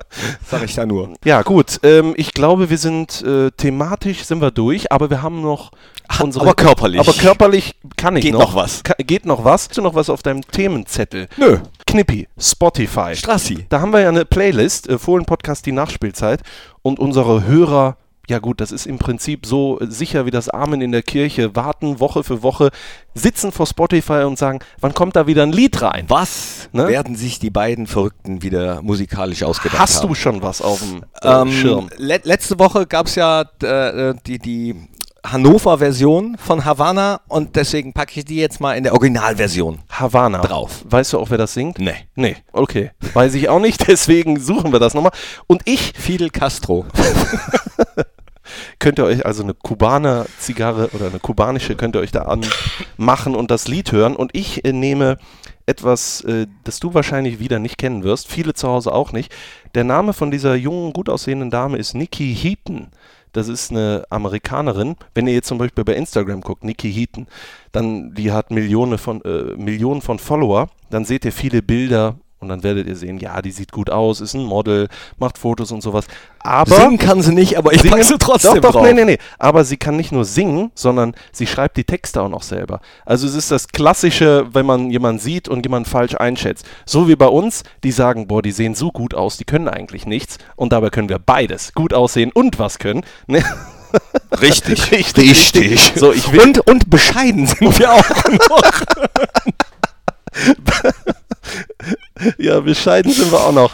sag ich da nur. Ja, gut. Ähm, ich glaube, wir sind äh, thematisch sind wir durch, aber wir haben noch unsere. aber körperlich. Aber körperlich kann ich Geht noch. noch was. Ka geht noch was? Hast du noch was auf deinem Themenzettel? Nö. Knippi, Spotify. Strassi. Da haben wir ja eine Playlist, äh, Fohlen-Podcast, die Nachspielzeit. Und unsere Hörer, ja gut, das ist im Prinzip so äh, sicher wie das Amen in der Kirche, warten Woche für Woche, sitzen vor Spotify und sagen, wann kommt da wieder ein Lied rein? Was Ne? werden sich die beiden Verrückten wieder musikalisch ausgedacht Hast haben? du schon was auf dem äh, Ähm, Schirm? le letzte Woche gab es ja äh, die, die Hannover-Version von Havana und deswegen packe ich die jetzt mal in der Originalversion. Havana. drauf. Weißt du auch, wer das singt? Nee. Nee, okay. Weiß ich auch nicht, (laughs) deswegen suchen wir das nochmal. Und ich Fidel Castro. (laughs) könnt ihr euch also eine Kubaner Zigarre oder eine kubanische könnt ihr euch da anmachen und das Lied hören. Und ich äh, nehme etwas, äh, das du wahrscheinlich wieder nicht kennen wirst, viele zu Hause auch nicht. Der Name von dieser jungen, gut aussehenden Dame ist Nikki Heaton. Das ist eine Amerikanerin. Wenn ihr jetzt zum Beispiel bei Instagram guckt, Nikki Heaton, dann die hat Millionen von, äh, Millionen von Follower, dann seht ihr viele Bilder und dann werdet ihr sehen, ja, die sieht gut aus, ist ein Model, macht Fotos und sowas. Aber Singen kann sie nicht, aber ich Singen- sie trotzdem doch, doch, drauf. Nee, nee, nee. Aber sie kann nicht nur singen, sondern sie schreibt die Texte auch noch selber. Also es ist das Klassische, wenn man jemanden sieht und jemanden falsch einschätzt. So wie bei uns, die sagen, boah, die sehen so gut aus, die können eigentlich nichts. Und dabei können wir beides. Gut aussehen und was können. Ne? (laughs) (laughs) Richtig. Richtig, richtig. So, ich will, Und, und bescheiden sind wir auch (laughs) noch. Ja, bescheiden sind wir auch noch.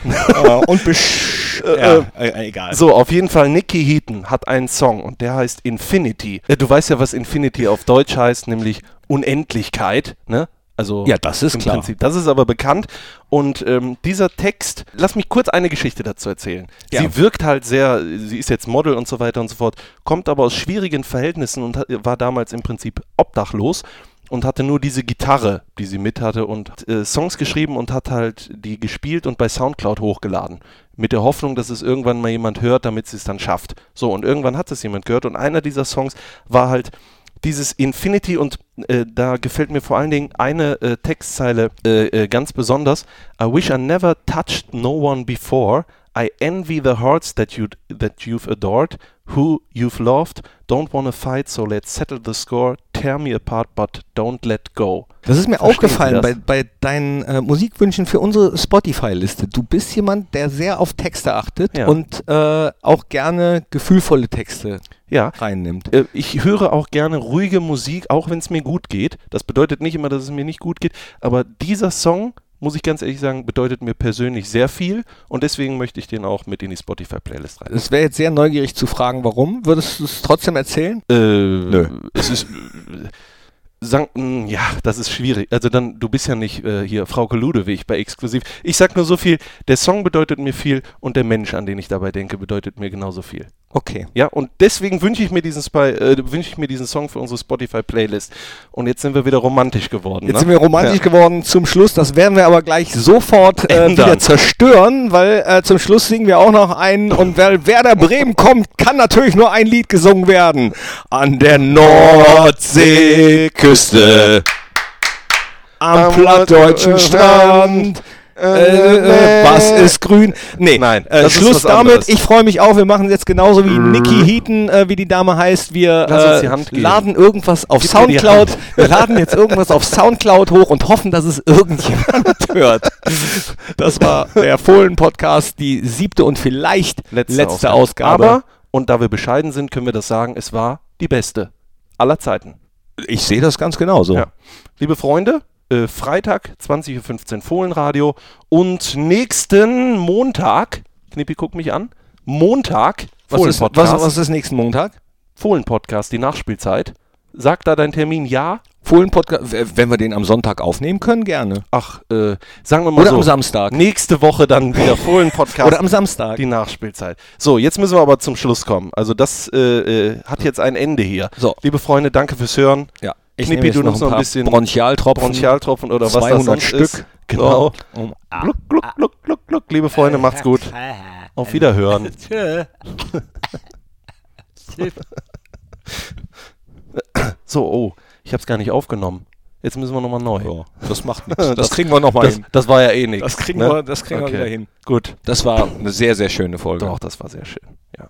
und besch... Äh, ja, äh, egal. So, auf jeden Fall, Nicky Heaton hat einen Song und der heißt Infinity. Äh, Du weißt ja, was Infinity auf Deutsch heißt, nämlich Unendlichkeit, ne? Also Ja, das ist im klar. Prinzip. Das ist aber bekannt. Und ähm, dieser Text, lass mich kurz eine Geschichte dazu erzählen. Ja. Sie wirkt halt sehr, sie ist jetzt Model und so weiter und so fort, kommt aber aus schwierigen Verhältnissen und war damals im Prinzip obdachlos und hatte nur diese Gitarre, die sie mit hatte und äh, Songs geschrieben und hat halt die gespielt und bei Soundcloud hochgeladen. Mit der Hoffnung, dass es irgendwann mal jemand hört, damit sie es dann schafft. So, und irgendwann hat es jemand gehört und einer dieser Songs war halt dieses Infinity und äh, da gefällt mir vor allen Dingen eine äh, Textzeile äh, äh, ganz besonders. I wish I never touched no one before. I envy the hearts that you that you've adored, who you've loved. Don't wanna fight, so let's settle the score. Tear me apart, but don't let go. Das ist mir Verstehen aufgefallen bei, bei deinen äh, Musikwünschen für unsere Spotify-Liste. Du bist jemand, der sehr auf Texte achtet Ja. und äh, auch gerne gefühlvolle Texte Ja, reinnimmt. Äh, ich höre auch gerne ruhige Musik, auch wenn es mir gut geht. Das bedeutet nicht immer, dass es mir nicht gut geht, aber dieser Song, muss ich ganz ehrlich sagen, bedeutet mir persönlich sehr viel und deswegen möchte ich den auch mit in die Spotify-Playlist rein. Es wäre jetzt sehr neugierig zu fragen, warum. Würdest du es trotzdem erzählen? Äh, Nö. Es ist. Sagen, mh, ja, das ist schwierig. Also dann, du bist ja nicht äh, hier Frauke Ludewig bei Exklusiv. Ich sag nur so viel, der Song bedeutet mir viel und der Mensch, an den ich dabei denke, bedeutet mir genauso viel. Okay. Ja, und deswegen wünsche ich mir diesen Spy, äh, wünsche ich mir diesen Song für unsere Spotify-Playlist. Und jetzt sind wir wieder romantisch geworden. Jetzt ne? sind wir romantisch Ja. geworden zum Schluss. Das werden wir aber gleich sofort äh, wieder zerstören, weil äh, zum Schluss singen wir auch noch einen. Und weil Werder Bremen kommt, kann natürlich nur ein Lied gesungen werden. An der Nordseeküste. Am Am plattdeutschen äh, Strand. Äh, äh, was ist grün? Nee, Nein, äh, das ist Schluss was damit. anderes. Ich freue mich auch. Wir machen es jetzt genauso wie Nicky Heaton, äh, wie die Dame heißt. Wir äh, laden irgendwas auf Gib Soundcloud. Wir laden jetzt irgendwas auf Soundcloud hoch und hoffen, dass es irgendjemand (laughs) hört. Das war der Fohlen-Podcast, die siebte und vielleicht letzte, Ausgabe. Aber, und da wir bescheiden sind, können wir das sagen, es war die beste aller Zeiten. Ich sehe das ganz genauso. Ja. Liebe Freunde, äh, Freitag, 20.15 Uhr Fohlenradio und nächsten Montag, Knippi, guck mich an, Montag, Was, ist, was, Fohlen-Podcast, was ist nächsten Montag? Fohlen-Podcast, die Nachspielzeit. Sag da dein Termin ja. Fohlen-Podcast, wenn wir den am Sonntag aufnehmen können, gerne. Ach, äh, sagen wir mal Oder so. am Samstag. Nächste Woche dann wieder Fohlen-Podcast. (laughs) Oder am Samstag. die Nachspielzeit. So, jetzt müssen wir aber zum Schluss kommen. Also das äh, äh, hat jetzt ein Ende hier. So. Liebe Freunde, danke fürs Hören. Ja. Ich Knippi, nehme jetzt du noch ein noch ein paar bisschen Bronchialtropfen. Bronchialtropfen oder was das 200 sonst Stück. ist. Genau. So. Um, Gluck, gluck, gluck, gluck, gluck. Liebe Freunde, macht's gut. Auf Wiederhören. (laughs) (laughs) So, oh, ich hab's gar nicht aufgenommen. Jetzt müssen wir nochmal neu. Ja, das macht (laughs) nichts. Das, kriegen wir nochmal Das, hin. das war ja eh nichts. Das kriegen, ne? wir, das kriegen Okay. wir wieder hin. Gut. Das war eine sehr, sehr schöne Folge. Doch, das war sehr schön. Ja.